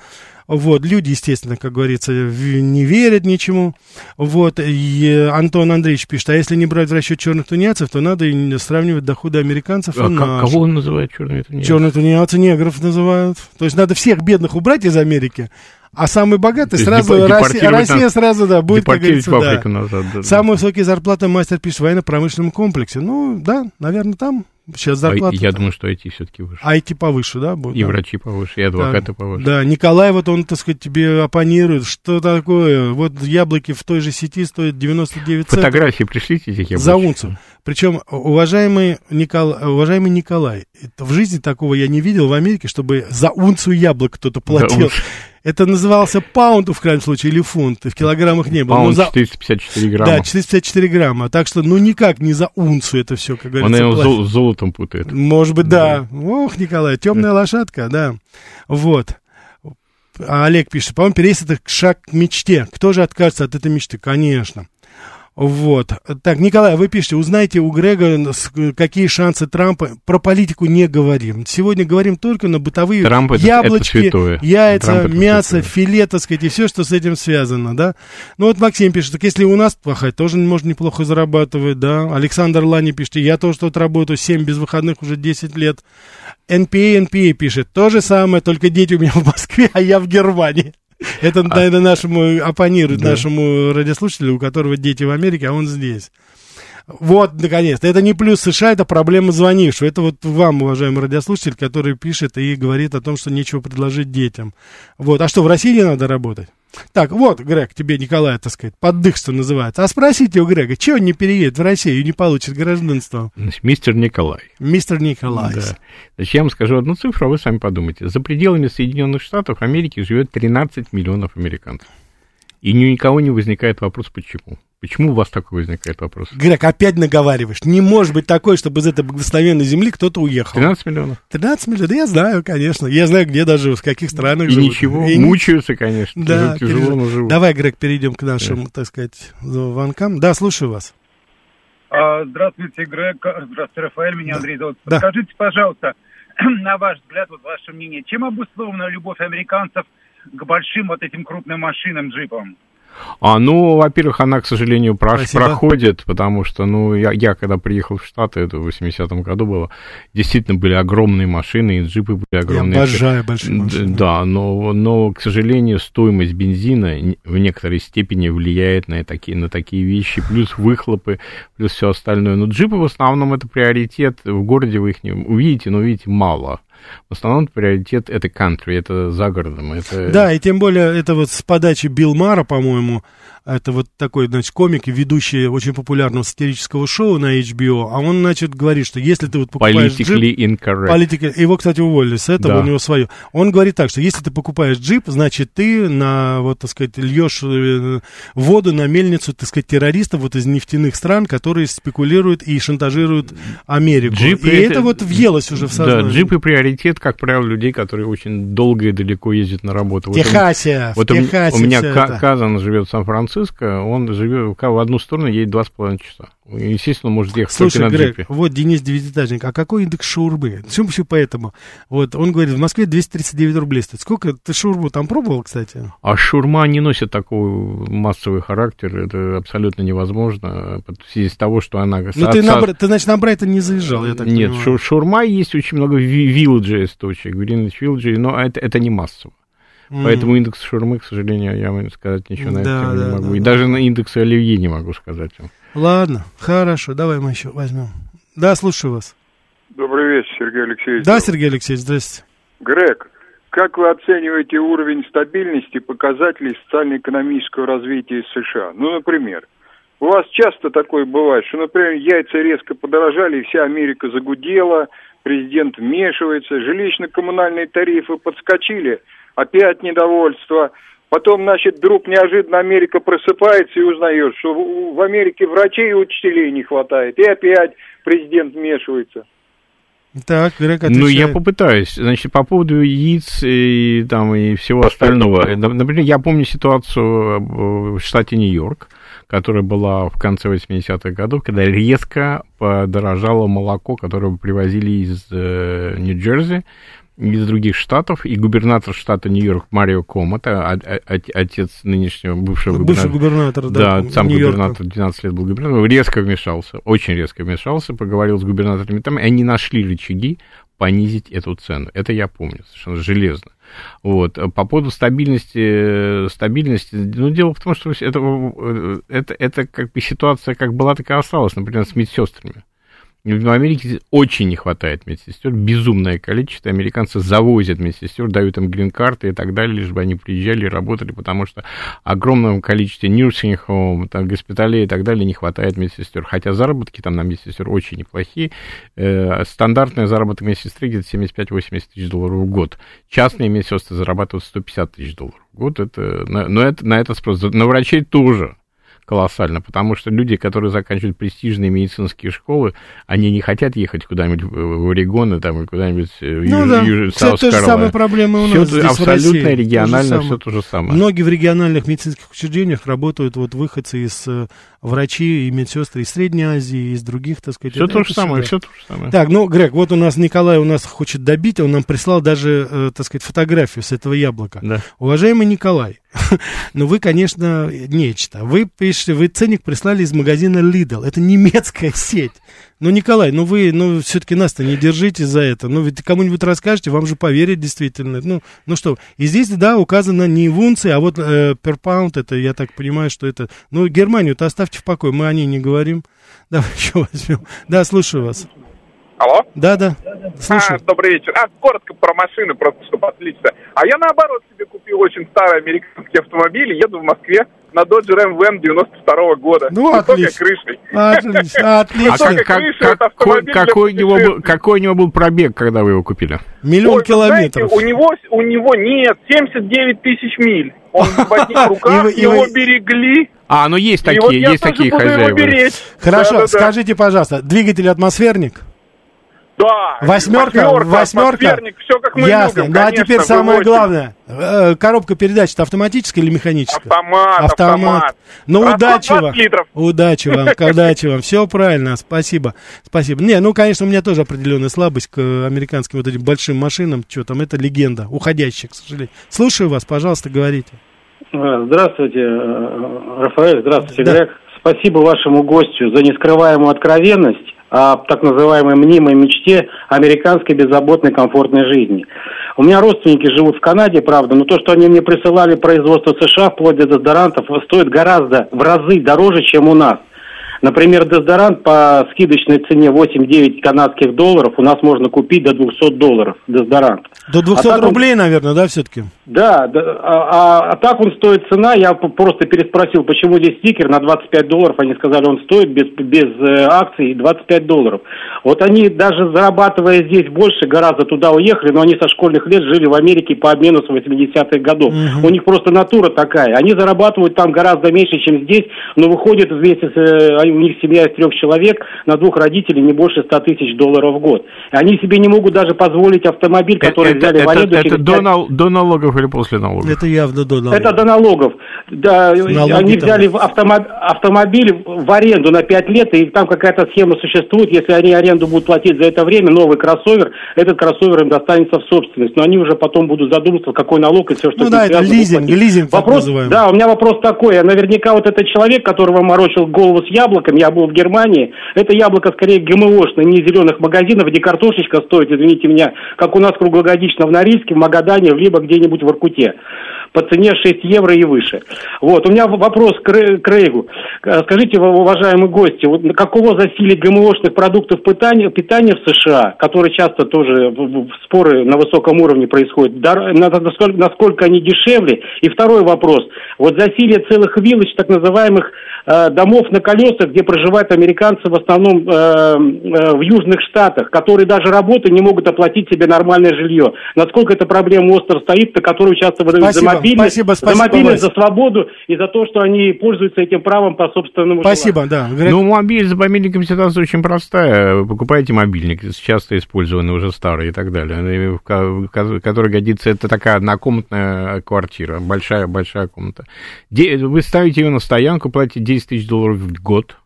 Вот, люди, естественно, как говорится, не верят ничему. Вот, и Антон Андреевич пишет, а если не брать в расчет черных тунеядцев, то надо сравнивать доходы американцев а и наших. Кого он называет черными тунеядцами? Черные тунеядцы негров называют. То есть надо всех бедных убрать из Америки, а самый богатый сразу, Россия, Россия сразу, да, будет, как говорится, да. назад. Да, Самые высокие зарплаты мастер пишет в военно-промышленном комплексе. Ну, да, наверное, там сейчас зарплата. А, я думаю, что IT все-таки выше. IT повыше, да, будет? И да. врачи повыше, и адвокаты да. повыше. Да, Николай, вот он, так сказать, тебе оппонирует. Что такое? Вот яблоки в той же сети стоят 99 центов. Фотографии пришлите этих яблочек. За унцию. Причем, уважаемый, Никол... уважаемый Николай, в жизни такого я не видел в Америке, чтобы за унцию яблок кто-то платил. Да, это назывался паунд, в крайнем случае, или фунт, в килограммах не было. Паунд за... 454 грамма. Да, 454 грамма. Так что, ну, никак не за унцию это все, как говорится. Он его зол- золотом путает. Может быть, да. да. Ох, Николай, темная лошадка, да. Вот. А Олег пишет, по-моему, переезд это шаг к мечте. Кто же откажется от этой мечты? Конечно. Вот. Так, Николай, вы пишете, узнайте у Грега, какие шансы Трампа. Про политику не говорим. Сегодня говорим только на бытовые Трамп это, яблочки, это яйца, Трамп мясо, филе, так сказать, и все, что с этим связано, да. Ну вот Максим пишет, так если у нас плохая, тоже можно неплохо зарабатывать, да. Александр Лани пишет, я тоже тут работаю 7 без выходных уже 10 лет. NPA, NPA пишет, то же самое, только дети у меня в Москве, а я в Германии. Это, а... наверное, нашему оппонирует нашему радиослушателю, у которого дети в Америке, а он здесь. Вот, наконец-то. Это не плюс США, это проблема звонившего. Это вот вам, уважаемый радиослушатель, который пишет и говорит о том, что нечего предложить детям. Вот. А что, в России не надо работать? Так, вот, Грег, тебе Николай, так сказать, поддых, что называется. А спросите у Грега, чего он не переедет в Россию и не получит гражданство? Значит, мистер Николай. Мистер Николай. Да. Значит, я вам скажу одну цифру, а вы сами подумайте. За пределами Соединенных Штатов Америки живет 13 миллионов американцев. И ни у никого не возникает вопрос, почему. Почему у вас такой возникает вопрос? Грег, опять наговариваешь. Не может быть такой, чтобы из этой благословенной земли кто-то уехал. 13 миллионов. 13 миллионов, да я знаю, конечно. Я знаю, где даже, в каких странах И живут. ничего, и мучаются, конечно. Да, тяжело, пережив... но живут. Давай, Грег, перейдем к нашим, да. так сказать, звонкам. Да, слушаю вас. А, здравствуйте, Грег. Здравствуйте, Рафаэль. Меня Андрей зовут. Да. Скажите, пожалуйста, на ваш взгляд, вот ваше мнение, чем обусловлена любовь американцев к большим вот этим крупным машинам, джипам? А, ну, во-первых, она, к сожалению, про- проходит, потому что, ну, я, я когда приехал в Штаты, это в 80-м году было, действительно были огромные машины, и джипы были огромные. Я обожаю большие машины. Да, но, но, к сожалению, стоимость бензина в некоторой степени влияет на такие, на такие вещи, плюс выхлопы, плюс все остальное. Но джипы в основном это приоритет, в городе вы их не увидите, но увидите мало. В основном приоритет это country, это за городом. Это... Да, и тем более это вот с подачи Билл Мара, по-моему, это вот такой, значит, комик, ведущий очень популярного сатирического шоу на HBO, а он, значит, говорит, что если ты вот покупаешь Politically джип... incorrect. Политика... Его, кстати, уволили с этого, Да. у него свое. Он говорит так, что если ты покупаешь джип, значит, ты на, вот, так сказать, льешь э, воду на мельницу, так сказать, террористов вот из нефтяных стран, которые спекулируют и шантажируют Америку. Джипы и это... это- вот въелось уже в сознание. Да, джипы приоритет, как правило, людей, которые очень долго и далеко ездят на работу. Техасе, Вот в у, м- Техасе у меня ка-. Казан живет в Сан-Франциско, Сан-Франциско, он живет в одну сторону, едет два с половиной часа. Естественно, может ехать Слушай, только на Грег, джипе. вот Денис Девятиэтажник, а какой индекс шаурмы? Все, все поэтому. Вот, он говорит, в Москве 239 рублей стоит. Сколько ты шаурму там пробовал, кстати? А шурма не носит такой массовый характер, это абсолютно невозможно, в связи с того, что она... Ну, ты, на, ты, значит, на Брайтон не заезжал, я так Нет, понимаю. шурма есть очень много вилледжей точек, Гринвич вилледжей, но это, это не массово. Mm. Поэтому индекс шурмы, к сожалению, я вам сказать ничего на да, это да, не могу. Да, И да. даже на индекс оливье не могу сказать вам. Ладно, хорошо, давай мы еще возьмем. Да, слушаю вас. Добрый вечер, Сергей Алексеевич. Да, Сергей Алексеевич, здравствуйте. Грег, как вы оцениваете уровень стабильности показателей социально-экономического развития США? Ну, например, у вас часто такое бывает, что, например, яйца резко подорожали, и вся Америка загудела, президент вмешивается, жилищно-коммунальные тарифы подскочили, опять недовольство. Потом, значит, вдруг неожиданно Америка просыпается и узнает, что в Америке врачей и учителей не хватает. И опять президент вмешивается. Так, Грег Ну, я попытаюсь. Значит, по поводу яиц и, там, и всего остального. Например, я помню ситуацию в штате Нью-Йорк, которая была в конце 80-х годов, когда резко подорожало молоко, которое привозили из э, Нью-Джерси, из других штатов, и губернатор штата Нью-Йорк Марио Ком, это отец нынешнего бывшего Бывший губернатор, да, да сам губернатор, 12 лет был губернатором, резко вмешался, очень резко вмешался, поговорил с губернаторами там, и они нашли рычаги понизить эту цену. Это я помню, совершенно железно. Вот. По поводу стабильности, стабильности, ну, дело в том, что это, это, это как бы ситуация как была, так и осталась, например, с медсестрами. В Америке очень не хватает медсестер, безумное количество. Американцы завозят медсестер, дают им грин-карты и так далее, лишь бы они приезжали и работали, потому что огромном количестве nursing home, там, госпиталей и так далее не хватает медсестер. Хотя заработки там на медсестер очень неплохие. Э, стандартная заработок медсестры где-то 75-80 тысяч долларов в год. Частные медсестры зарабатывают 150 тысяч долларов в год. Это, но это, на это спрос. На врачей тоже колоссально, потому что люди, которые заканчивают престижные медицинские школы, они не хотят ехать куда-нибудь в Орегон и там куда-нибудь в ну, Юж, да. Юж, Все то же самое проблемы у нас все здесь абсолютно в России. регионально, то все то же самое. Многие в региональных медицинских учреждениях работают вот выходцы из э, врачи и медсестры из Средней Азии, из других, так сказать. Все это, то это же самое, сюда. все то же самое. Так, ну, Грег, вот у нас Николай у нас хочет добить, он нам прислал даже, э, так сказать, фотографию с этого яблока. Да. Уважаемый Николай, ну вы, конечно, нечто. Вы пишете, вы ценник прислали из магазина Lidl. Это немецкая сеть. Ну, Николай, ну вы, ну, все-таки нас-то не держите за это. Ну, ведь кому-нибудь расскажете, вам же поверят действительно. Ну, ну что, и здесь, да, указано не в унции, а вот э, per pound, это, я так понимаю, что это... Ну, Германию-то оставьте в покое, мы о ней не говорим. Давай еще возьмем. Да, слушаю вас. Алло? Да, да. Слушаю. А, добрый вечер. А, коротко про машины, просто чтобы отлично. А я наоборот себе купил очень старый американский автомобиль еду в Москве на Dodge Ram Van 92 -го года. Ну, отлично. крышей. Отлично, отлично. А как, как, крыша, какой, какой, у него был, какой у него был пробег, когда вы его купили? Миллион Ой, километров. знаете, у него, у него нет, 79 тысяч миль. Он в одних руках, его берегли. А, ну есть такие, есть такие хозяева. Хорошо, скажите, пожалуйста, двигатель атмосферник? Да. Восьмерка, восьмерка. все как мы Ясно. любим, ну а теперь самое V8. главное. Э, Коробка передач автоматическая или механическая? Автомат, автомат. Ну, Расход удачи 20 вам. литров. Удачи вам, удачи вам. Все правильно, спасибо. Спасибо. Не, ну, конечно, у меня тоже определенная слабость к э, американским вот этим большим машинам. Что там, это легенда, уходящая, к сожалению. Слушаю вас, пожалуйста, говорите. Здравствуйте, э, Рафаэль, здравствуйте, Да. Грег. Спасибо вашему гостю за нескрываемую откровенность о так называемой мнимой мечте американской беззаботной комфортной жизни. У меня родственники живут в Канаде, правда, но то, что они мне присылали производство США вплоть до дезодорантов, стоит гораздо в разы дороже, чем у нас. Например, дезодорант по скидочной цене 8-9 канадских долларов у нас можно купить до 200 долларов дезодорант. До 200 А так он- рублей, наверное, да, все-таки? Да, да, а, а- а так он стоит цена, я просто переспросил, почему здесь стикер на 25 долларов, они сказали, он стоит без, без э, акций 25 долларов. Вот они даже зарабатывая здесь больше, гораздо туда уехали, но они со школьных лет жили в Америке по обмену с 80-х годов. У них просто натура такая, они зарабатывают там гораздо меньше, чем здесь, но выходят вместе с, э, у них семья из трех человек, на двух родителей не больше 100 тысяч долларов в год. И они себе не могут даже позволить автомобиль, который это, взяли это, в аренду. Это, это до, нал, до налогов или после налогов? Это явно до налогов. Это до налогов. Да, Налоги они взяли автомоб... автомобиль в аренду на 5 лет, и там какая-то схема существует. Если они аренду будут платить за это время, новый кроссовер, этот кроссовер им достанется в собственность. Но они уже потом будут задумываться, какой налог и все, что ну, да, это лизинг, лизинг вопрос, Да, у меня вопрос такой. Наверняка вот этот человек, которого морочил голову с яблоком, я был в Германии, это яблоко скорее ГМОшное, не зеленых магазинов, где картошечка стоит, извините меня, как у нас круглогодично в Норильске, в Магадане, либо где-нибудь в Иркуте по цене 6 евро и выше. Вот, у меня вопрос к Рейгу. Э, скажите, уважаемые гости, вот какого засилия ГМОшных продуктов питания, питания в США, которые часто тоже споры на высоком уровне происходят, насколько, насколько они дешевле? И второй вопрос. Вот засилие целых виллаж, так называемых э, домов на колесах, где проживают американцы в основном э, э, в южных штатах, которые даже работы не могут оплатить себе нормальное жилье. Насколько эта проблема остро стоит, на которую часто выдают за мобильность, спасибо, спасибо, за мобильность, за свободу и за то, что они пользуются этим правом по собственному Спасибо, желанию. да. Ну, мобиль, за мобильником ситуация очень простая. Вы покупаете мобильник, часто использованный, уже старый и так далее, который годится, это такая однокомнатная квартира, большая-большая комната. Вы ставите ее на стоянку, платите 10 тысяч долларов в год,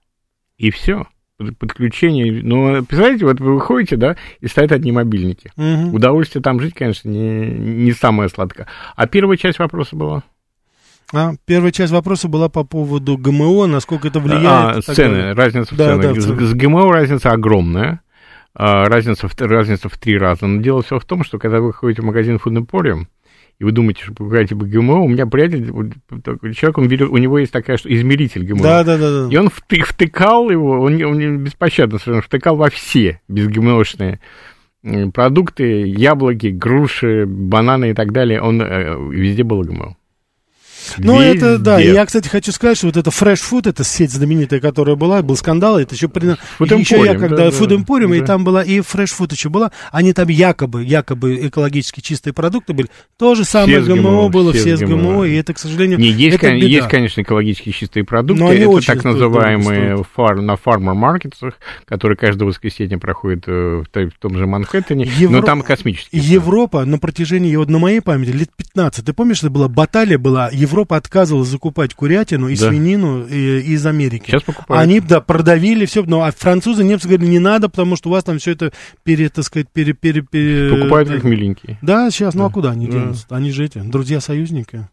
и все подключение. Ну, представляете, вот вы выходите, да, и стоят одни мобильники. Угу. Удовольствие там жить, конечно, не, не самое сладкое. А первая часть вопроса была? А, первая часть вопроса была по поводу ГМО, насколько это влияет. А, цены, разница в да, ценах. Да, с, с ГМО разница огромная. А, разница, в, разница в три раза. Но дело все в том, что когда вы ходите в магазин Food Emporium, и вы думаете, что покупаете бы ГМО, у меня приятель, человек, он берет, у него есть такая, что измеритель ГМО. Да, да, да. да. И он втыкал его, он, он беспощадно совершенно втыкал во все безгмошные продукты, яблоки, груши, бананы и так далее, он э, везде было ГМО. Ну, это, да, я, кстати, хочу сказать, что вот это Fresh Food, это сеть знаменитая, которая была, был скандал, это еще, при... еще я когда, да, Food Emporium, да. и там была, и Fresh Food еще была, они там якобы, якобы экологически чистые продукты были, то же самое ГМО, ГМО было, все, все с ГМО, ГМО, и это, к сожалению, Не, есть, это беда. есть, конечно, экологически чистые продукты, Но это так называемые фар, на фармер-маркетах, которые каждое воскресенье проходят э, в, в том же Манхэттене, Евро... но там космические. Европа на протяжении, вот на моей памяти, лет 15, ты помнишь, это была баталия была, Европа Европа отказывалась закупать курятину и да. свинину и, из Америки. Сейчас покупают. Они, да, продавили все, но а французы, немцы говорили, не надо, потому что у вас там все это, пере, так сказать, пере... пере, пере Покупают как миленькие. Да, сейчас, ну а куда они да. денутся? Они же эти, друзья-союзники,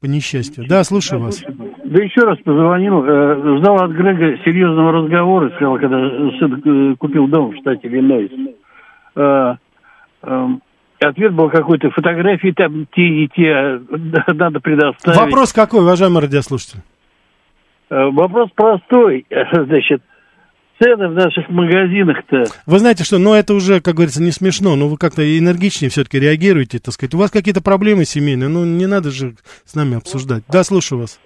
по несчастью. Да, слушаю вас. Да еще раз позвонил, э, ждал от Грега серьезного разговора, сказал, когда сын э, купил дом в штате Иллинойс. Э, э, Ответ был какой-то, фотографии там те и те надо предоставить. Вопрос какой, уважаемый радиослушатель? Э, вопрос простой. Значит, цены в наших магазинах-то... Вы знаете что, ну это уже, как говорится, не смешно, но вы как-то энергичнее все-таки реагируете, так сказать. У вас какие-то проблемы семейные, ну не надо же с нами обсуждать. Да, слушаю вас.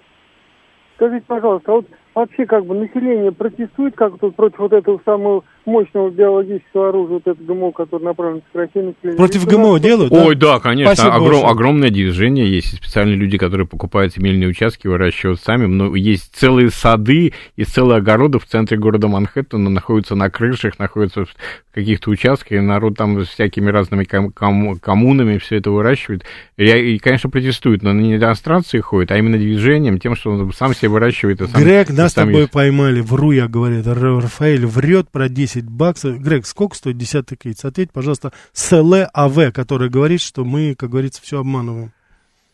Скажите, пожалуйста, а вот вообще как бы население протестует как тут против вот этого самого мощного биологического оружия, вот это ГМО, которое направлено к России. Против ГМО делают? Ой, да, конечно. Огром, огромное движение есть. Специальные люди, которые покупают земельные участки, выращивают сами. Но есть целые сады и целые огороды в центре города Манхэттена, находятся на крышах, находятся в каких-то участках, и народ там с всякими разными ком- ком- коммунами все это выращивает. И, и, конечно, протестует, но не демонстрации ходит, а именно движением, тем, что он сам себе выращивает. И сам, Грег, нас с тобой есть. поймали, вру я, говорит, Рафаэль врет про 10 10 баксов. Грег, сколько стоит десятый кейс? Ответь, пожалуйста, СЛАВ, который говорит, что мы, как говорится, все обманываем.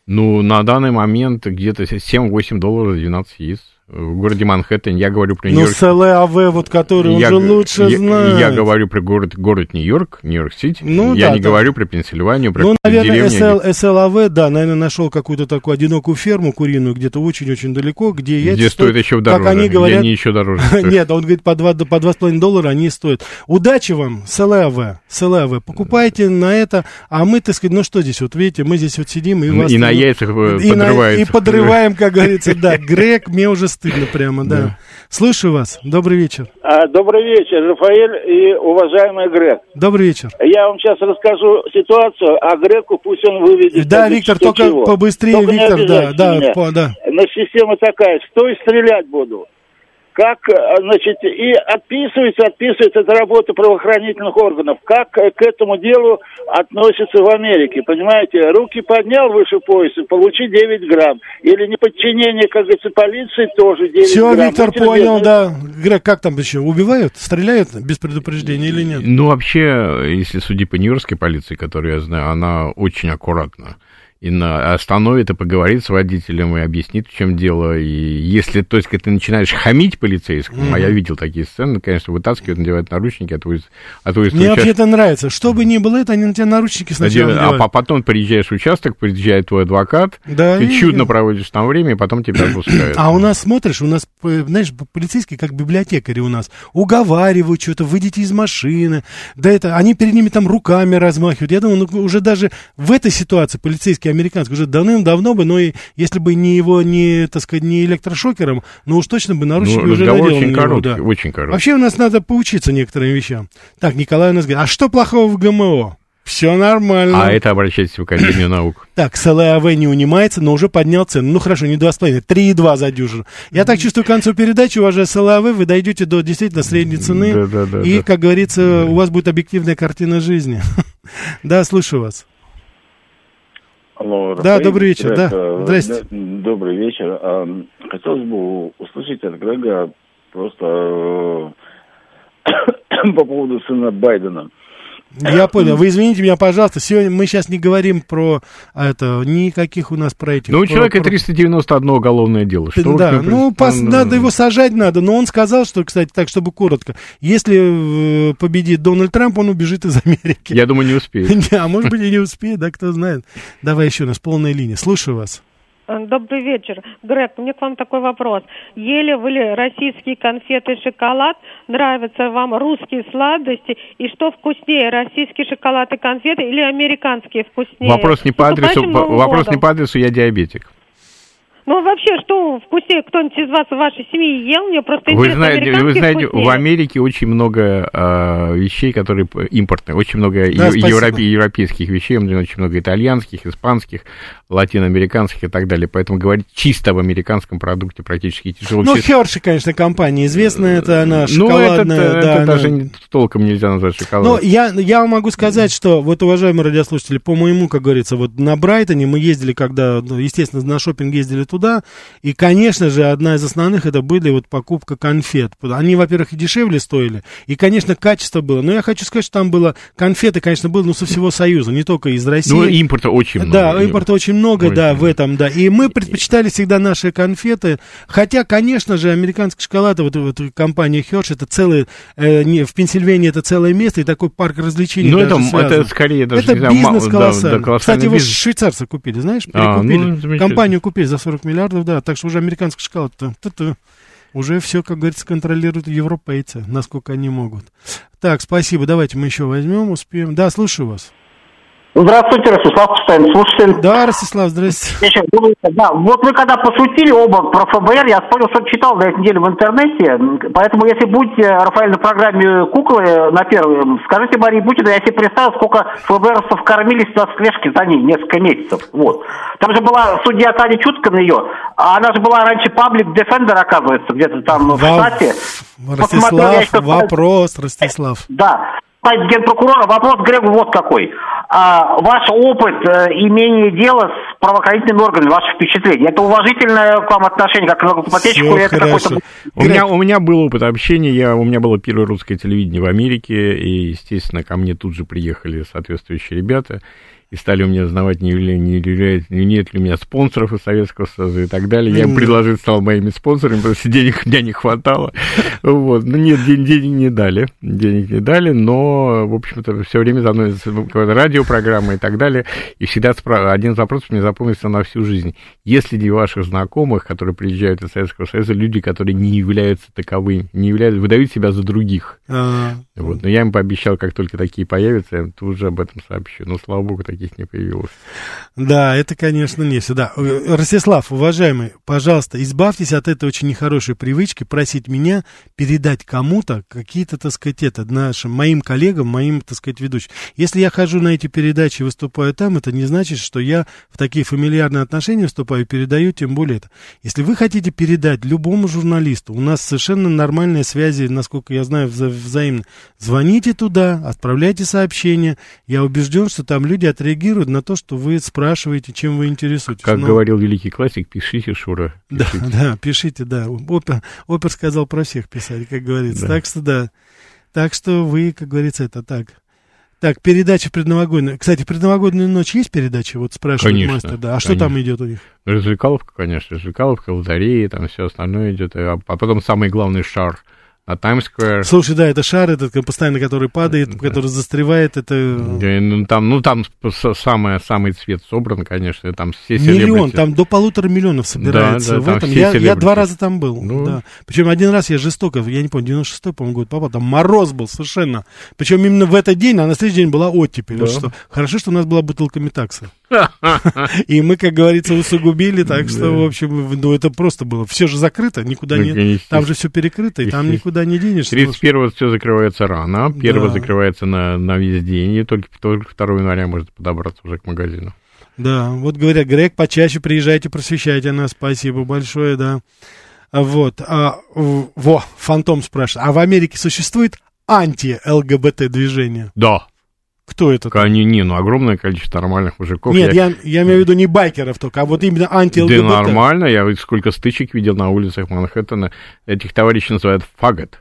Ну, на данный момент где-то 7-8 долларов 12 яиц в городе Манхэттен, я говорю про ну, Нью-Йорк. Ну, СЛАВ, вот который я, он же лучше я, знает. Я говорю про город, город Нью-Йорк, Нью-Йорк-Сити. Ну, я да, не да. говорю про Пенсильванию, про Ну, наверное, СЛ, СЛАВ, да, наверное, нашел какую-то такую одинокую ферму куриную где-то очень-очень далеко, где яйца Где стоит еще дороже, как они говорят, они еще дороже. Нет, он говорит, по 2,5 по 2,5 доллара они стоят. Удачи вам, СЛАВ, СЛАВ, покупайте на это, а мы, так сказать, ну что здесь, вот видите, мы здесь вот сидим и вас... И на яйцах э, подрывается. И подрываем, как говорится, да. Грег, мне уже стыдно прямо, да. Да. Слушаю вас. Добрый вечер. А, добрый вечер, Рафаэль и уважаемый Грег. Добрый вечер. Я вам сейчас расскажу ситуацию, а Греку пусть он выведет. Да, Виктор, только чего. побыстрее, только Виктор, да, да, по, да. Но система такая, что и стрелять буду. Как, э, значит, и отписывается, отписывается от работы правоохранительных органов. Как к этому делу относятся в Америке, понимаете? Руки поднял выше пояса, получи 9 грамм. Или неподчинение, как говорится, полиции тоже 9 Все, грамм. Виктор, Будьте понял, да. Грег, как там еще, убивают, стреляют без предупреждения или нет? Ну, вообще, если судить по нью-йоркской полиции, которую я знаю, она очень аккуратна и на, остановит и поговорит с водителем и объяснит, в чем дело. И если, то есть, когда ты начинаешь хамить полицейскому, mm-hmm. а я видел такие сцены, конечно, вытаскивают, надевают наручники, а твой, а твой Мне вообще это нравится. Что бы ни было это, они на тебя наручники сначала надевают. А потом приезжаешь в участок, приезжает твой адвокат, да, ты и... чудно проводишь там время, и потом тебя отпускают. А у нас, смотришь, у нас, знаешь, полицейские, как библиотекари у нас, уговаривают что-то, выйдите из машины, да это, они перед ними там руками размахивают. Я думаю, ну, уже даже в этой ситуации полицейские все американские уже давным-давно бы, но и, если бы не его, не, так сказать, не электрошокером, но уж точно бы наручники ну, уже надел очень короткий, да. очень короткий. Вообще у нас надо поучиться некоторым вещам. Так, Николай у нас говорит, а что плохого в ГМО? Все нормально. А это обращайтесь в Академию наук. Так, СЛАВ не унимается, но уже поднял цену. Ну хорошо, не 2,5, 3,2 за дюжину. Я так чувствую, к концу передачи, уважая СЛАВ, вы дойдете до действительно средней цены. Да, да, да, и, как говорится, у вас будет объективная картина жизни. Да, слушаю вас. Алло, да, добрый вечер, да. Здрасте. Добрый вечер. А, хотелось бы услышать от Грега просто э, по поводу сына Байдена. Я понял. Вы извините меня, пожалуйста. Сегодня мы сейчас не говорим про это, никаких у нас про этих. Ну, у человека 391 уголовное дело. Что да, ну, пос, надо его сажать надо. Но он сказал, что, кстати, так, чтобы коротко, если э, победит Дональд Трамп, он убежит из Америки. Я думаю, не успеет. А может быть, и не успеет, да, кто знает. Давай еще у нас полная линия. Слушаю вас. Э, добрый вечер. Грег, у меня к вам такой вопрос. Ели вы ли российские конфеты и шоколад? Нравятся вам русские сладости? И что вкуснее, российский шоколад и конфеты или американские вкуснее? Вопрос не по адресу, вопрос не по адресу, я диабетик. Ну, вообще, что вкуснее, кто-нибудь из вас в вашей семье ел? Мне просто вы знаете, вы знаете, вкуснее. в Америке очень много э, вещей, которые импортные, очень много да, европе, европейских вещей, очень много итальянских, испанских, латиноамериканских и так далее. Поэтому говорить чисто об американском продукте практически тяжело. Ну, Херши, конечно, компания известная, это она шоколадная. Ну, это, да, это она... даже толком нельзя назвать шоколадом. Но я, я могу сказать, что, вот, уважаемые радиослушатели, по моему, как говорится, вот на Брайтоне мы ездили, когда, ну, естественно, на шопинг ездили туда, и, конечно же, одна из основных это были вот покупка конфет. Они, во-первых, и дешевле стоили, и, конечно, качество было. Но я хочу сказать, что там было, конфеты, конечно, было, ну, со всего Союза, не только из России. Ну, импорта очень много. Да, импорта очень много, Очень. да, в этом, да. И мы предпочитали всегда наши конфеты. Хотя, конечно же, американский шоколад, вот, вот компания Херш, это целый, э, не, в Пенсильвании это целое место и такой парк развлечений. Ну, это, это скорее даже, Это знаю, бизнес мало, колоссальный. Да, да, Кстати, его бизнес. швейцарцы купили, знаешь. А, ну, Компанию купили за 40 миллиардов, да. Так что уже американский шоколад-то уже все, как говорится, контролируют европейцы, насколько они могут. Так, спасибо. Давайте мы еще возьмем, успеем. Да, слушаю вас. Здравствуйте, Ростислав Постоянно слушатель. Да, Ростислав, здравствуйте. Да, вот вы когда пошутили оба про ФБР, я понял, что читал на этой неделе в интернете, поэтому если будете, Рафаэль, на программе «Куклы» на первом, скажите Марии Путину, я себе представил, сколько ФБРовцев кормились на слежке за ней несколько месяцев. Вот. Там же была судья Таня Чуткина ее, а она же была раньше паблик Defender, оказывается, где-то там в штате. Ростислав, вопрос, Ростислав. Да генпрокурора. Вопрос Грегу вот какой. А, ваш опыт э, имения дела с правоохранительными органами, ваше впечатление, это уважительное к вам отношение, как к или это какой-то... У меня, у меня был опыт общения, я, у меня было первое русское телевидение в Америке, и, естественно, ко мне тут же приехали соответствующие ребята, и стали у меня узнавать, не, не, не, нет ли у меня спонсоров из Советского Союза и так далее. Я им предложил, стал моими спонсорами, потому что денег у меня не хватало. Вот. Ну, нет, ден, денег не дали. Денег не дали, но, в общем-то, все время за мной радиопрограмма и так далее. И всегда спра... один из вопросов мне запомнился на всю жизнь. Если для ваших знакомых, которые приезжают из Советского Союза, люди, которые не являются таковыми, не являются, выдают себя за других. А-а-а. Вот. Но я им пообещал, как только такие появятся, я тут же об этом сообщу. Но, слава богу, такие таких не появилось. Да, это, конечно, не сюда. Ростислав, уважаемый, пожалуйста, избавьтесь от этой очень нехорошей привычки просить меня передать кому-то какие-то, так сказать, это, нашим, моим коллегам, моим, так сказать, ведущим. Если я хожу на эти передачи и выступаю там, это не значит, что я в такие фамильярные отношения вступаю и передаю, тем более это. Если вы хотите передать любому журналисту, у нас совершенно нормальные связи, насколько я знаю, вза взаимно. Звоните туда, отправляйте сообщения. Я убежден, что там люди отреагируют на то, что вы спрашиваете, чем вы интересуетесь. Как Но... говорил великий классик, пишите, Шура. Пишите. Да, да, пишите, да. Опер, опер сказал про всех писать, как говорится. Да. Так что да. Так что вы, как говорится, это так. Так, передача предновогодняя. Кстати, предновогодняя ночь есть передача? Вот спрашивает конечно, мастер, да. А конечно. что там идет у них? Развлекаловка, конечно, развлекаловка, лотереи, там все остальное идет. А потом самый главный шар – на Таймс-сквер. Слушай, да, это шар этот, постоянно который падает, да. который застревает, это... Ну, там, ну, там самый, самый цвет собран, конечно, там все Миллион, там до полутора миллионов собирается да, да, в этом. Я, я два раза там был, ну... да. Причем один раз я жестоко, я не помню, 96-й, по-моему, год попал, там мороз был совершенно. Причем именно в этот день, а на следующий день была оттепель. Да. Что, хорошо, что у нас была бутылка метакса. И мы, как говорится, усугубили, так что, в общем, ну, это просто было. Все же закрыто, никуда не... Там же все перекрыто, и там никуда не денешься. 31-го все закрывается рано, 1 закрывается на, на весь день, и только, только 2 января может подобраться уже к магазину. Да, вот говорят, Грег, почаще приезжайте, просвещайте нас, спасибо большое, да. Вот, а, во, Фантом спрашивает, а в Америке существует анти-ЛГБТ движение? Да. Кто это? Не, не, ну огромное количество нормальных мужиков. Нет, я, я, я имею в виду не байкеров только, а вот именно анти Да нормально, я сколько стычек видел на улицах Манхэттена. Этих товарищей называют фагот.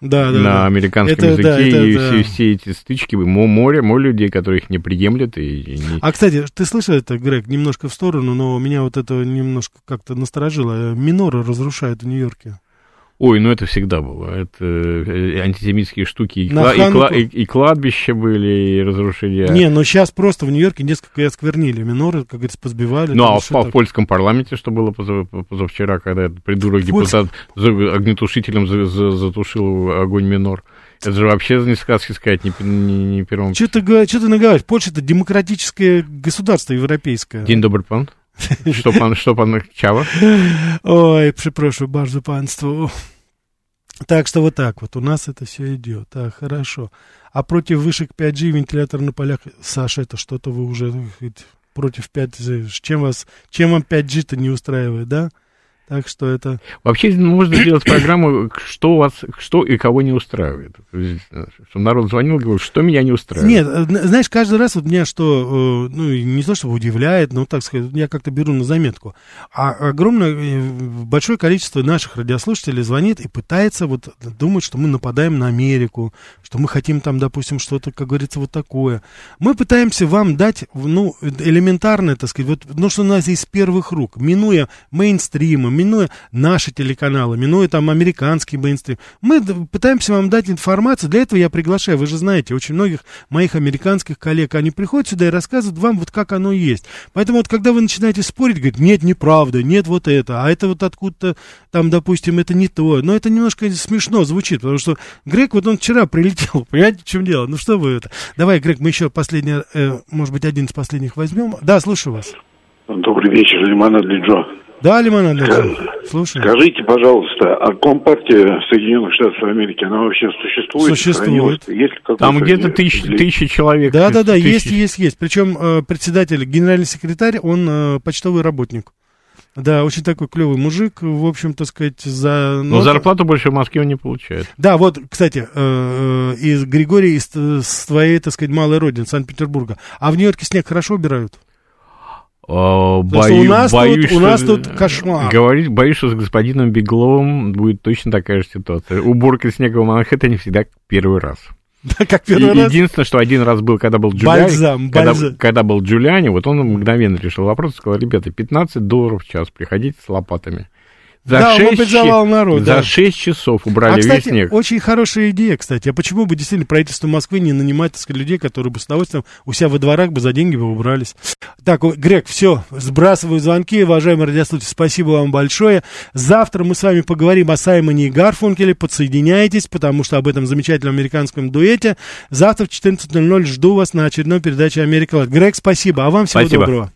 Да, да, на да. американском это, языке, да, это, и да. все, все эти стычки, море, море людей, которые их не приемлят. И, и не... А, кстати, ты слышал это, Грег, немножко в сторону, но меня вот это немножко как-то насторожило. Миноры разрушают в Нью-Йорке. Ой, ну это всегда было. Это э, антисемитские штуки. И, кла- и, кла- и, и кладбища были, и разрушения. Не, но сейчас просто в Нью-Йорке несколько осквернили. Миноры, как говорится, позбивали. Ну, а в, в польском парламенте что было позав- позавчера, когда этот придурок депутат огнетушителем за- за- затушил огонь минор? Это же вообще не сказки сказать, не, не, не первым. Что ты, что ты наговариваешь? Польша это демократическое государство европейское. День добрый, пан. Что пан, что пан Чава? Ой, przepraszam bardzo państwu. Так что вот так вот, у нас это все идет. Так, хорошо. А против вышек 5G вентилятор на полях, Саша, это что-то вы уже против 5G. Чем, вас, чем вам 5G-то не устраивает, да? Так что это... Вообще можно сделать программу, что вас, что и кого не устраивает. Чтобы народ звонил и говорил, что меня не устраивает. Нет, э, знаешь, каждый раз вот меня что, э, ну, не то чтобы удивляет, но, так сказать, я как-то беру на заметку. А огромное, э, большое количество наших радиослушателей звонит и пытается вот думать, что мы нападаем на Америку, что мы хотим там, допустим, что-то, как говорится, вот такое. Мы пытаемся вам дать, ну, элементарное, так сказать, вот, ну, что у нас из первых рук, минуя мейнстримы, минуя наши телеканалы, минуя там американский мейнстрим. Мы пытаемся вам дать информацию. Для этого я приглашаю, вы же знаете, очень многих моих американских коллег, они приходят сюда и рассказывают вам вот как оно есть. Поэтому вот когда вы начинаете спорить, говорит, нет, неправда, нет вот это, а это вот откуда-то там, допустим, это не то. Но это немножко смешно звучит, потому что Грег, вот он вчера прилетел, понимаете, в чем дело? Ну что вы это? Давай, Грег, мы еще последний, э, может быть, один из последних возьмем. Да, слушаю вас. Добрый вечер, Лимонад Лиджо. Да, Лимон Андреевич, слушай. Скажите, пожалуйста, а Компартия Соединенных Штатов Америки, она вообще существует? Существует. Есть Там где-то тысячи, тысячи человек. Да, да, да, тысяч... есть, есть, есть. Причем э, председатель, генеральный секретарь, он э, почтовый работник. Да, очень такой клевый мужик, в общем, так сказать, за... Но, Но зарплату больше в Москве он не получает. Да, вот, кстати, э, из Григория, из, из твоей, так сказать, малой родины, Санкт-Петербурга. А в Нью-Йорке снег хорошо убирают? Бою, у нас, боюсь, тут, у нас тут кошмар. Говорить, боюсь, что с господином Бегловым будет точно такая же ситуация. Уборка снега в Манхэттене всегда первый раз. Да, как первый и, раз. Единственное, что один раз был, когда был Джулиани. Бальзам, когда, бальзам. когда был Джулиани, вот он мгновенно решил вопрос и сказал, ребята, 15 долларов в час, приходите с лопатами. За да, 6, мобилизовал народ. За да. 6 часов убрали а, кстати, весь снег. очень хорошая идея, кстати. А почему бы действительно правительство Москвы не нанимать, так сказать, людей, которые бы с удовольствием у себя во дворах бы за деньги бы убрались? Так, Грег, все, сбрасываю звонки. Уважаемые радиослушатели, спасибо вам большое. Завтра мы с вами поговорим о Саймоне и Гарфункеле. Подсоединяйтесь, потому что об этом замечательном американском дуэте. Завтра в 14.00 жду вас на очередной передаче «Америка Грег, спасибо. А вам всего спасибо. доброго.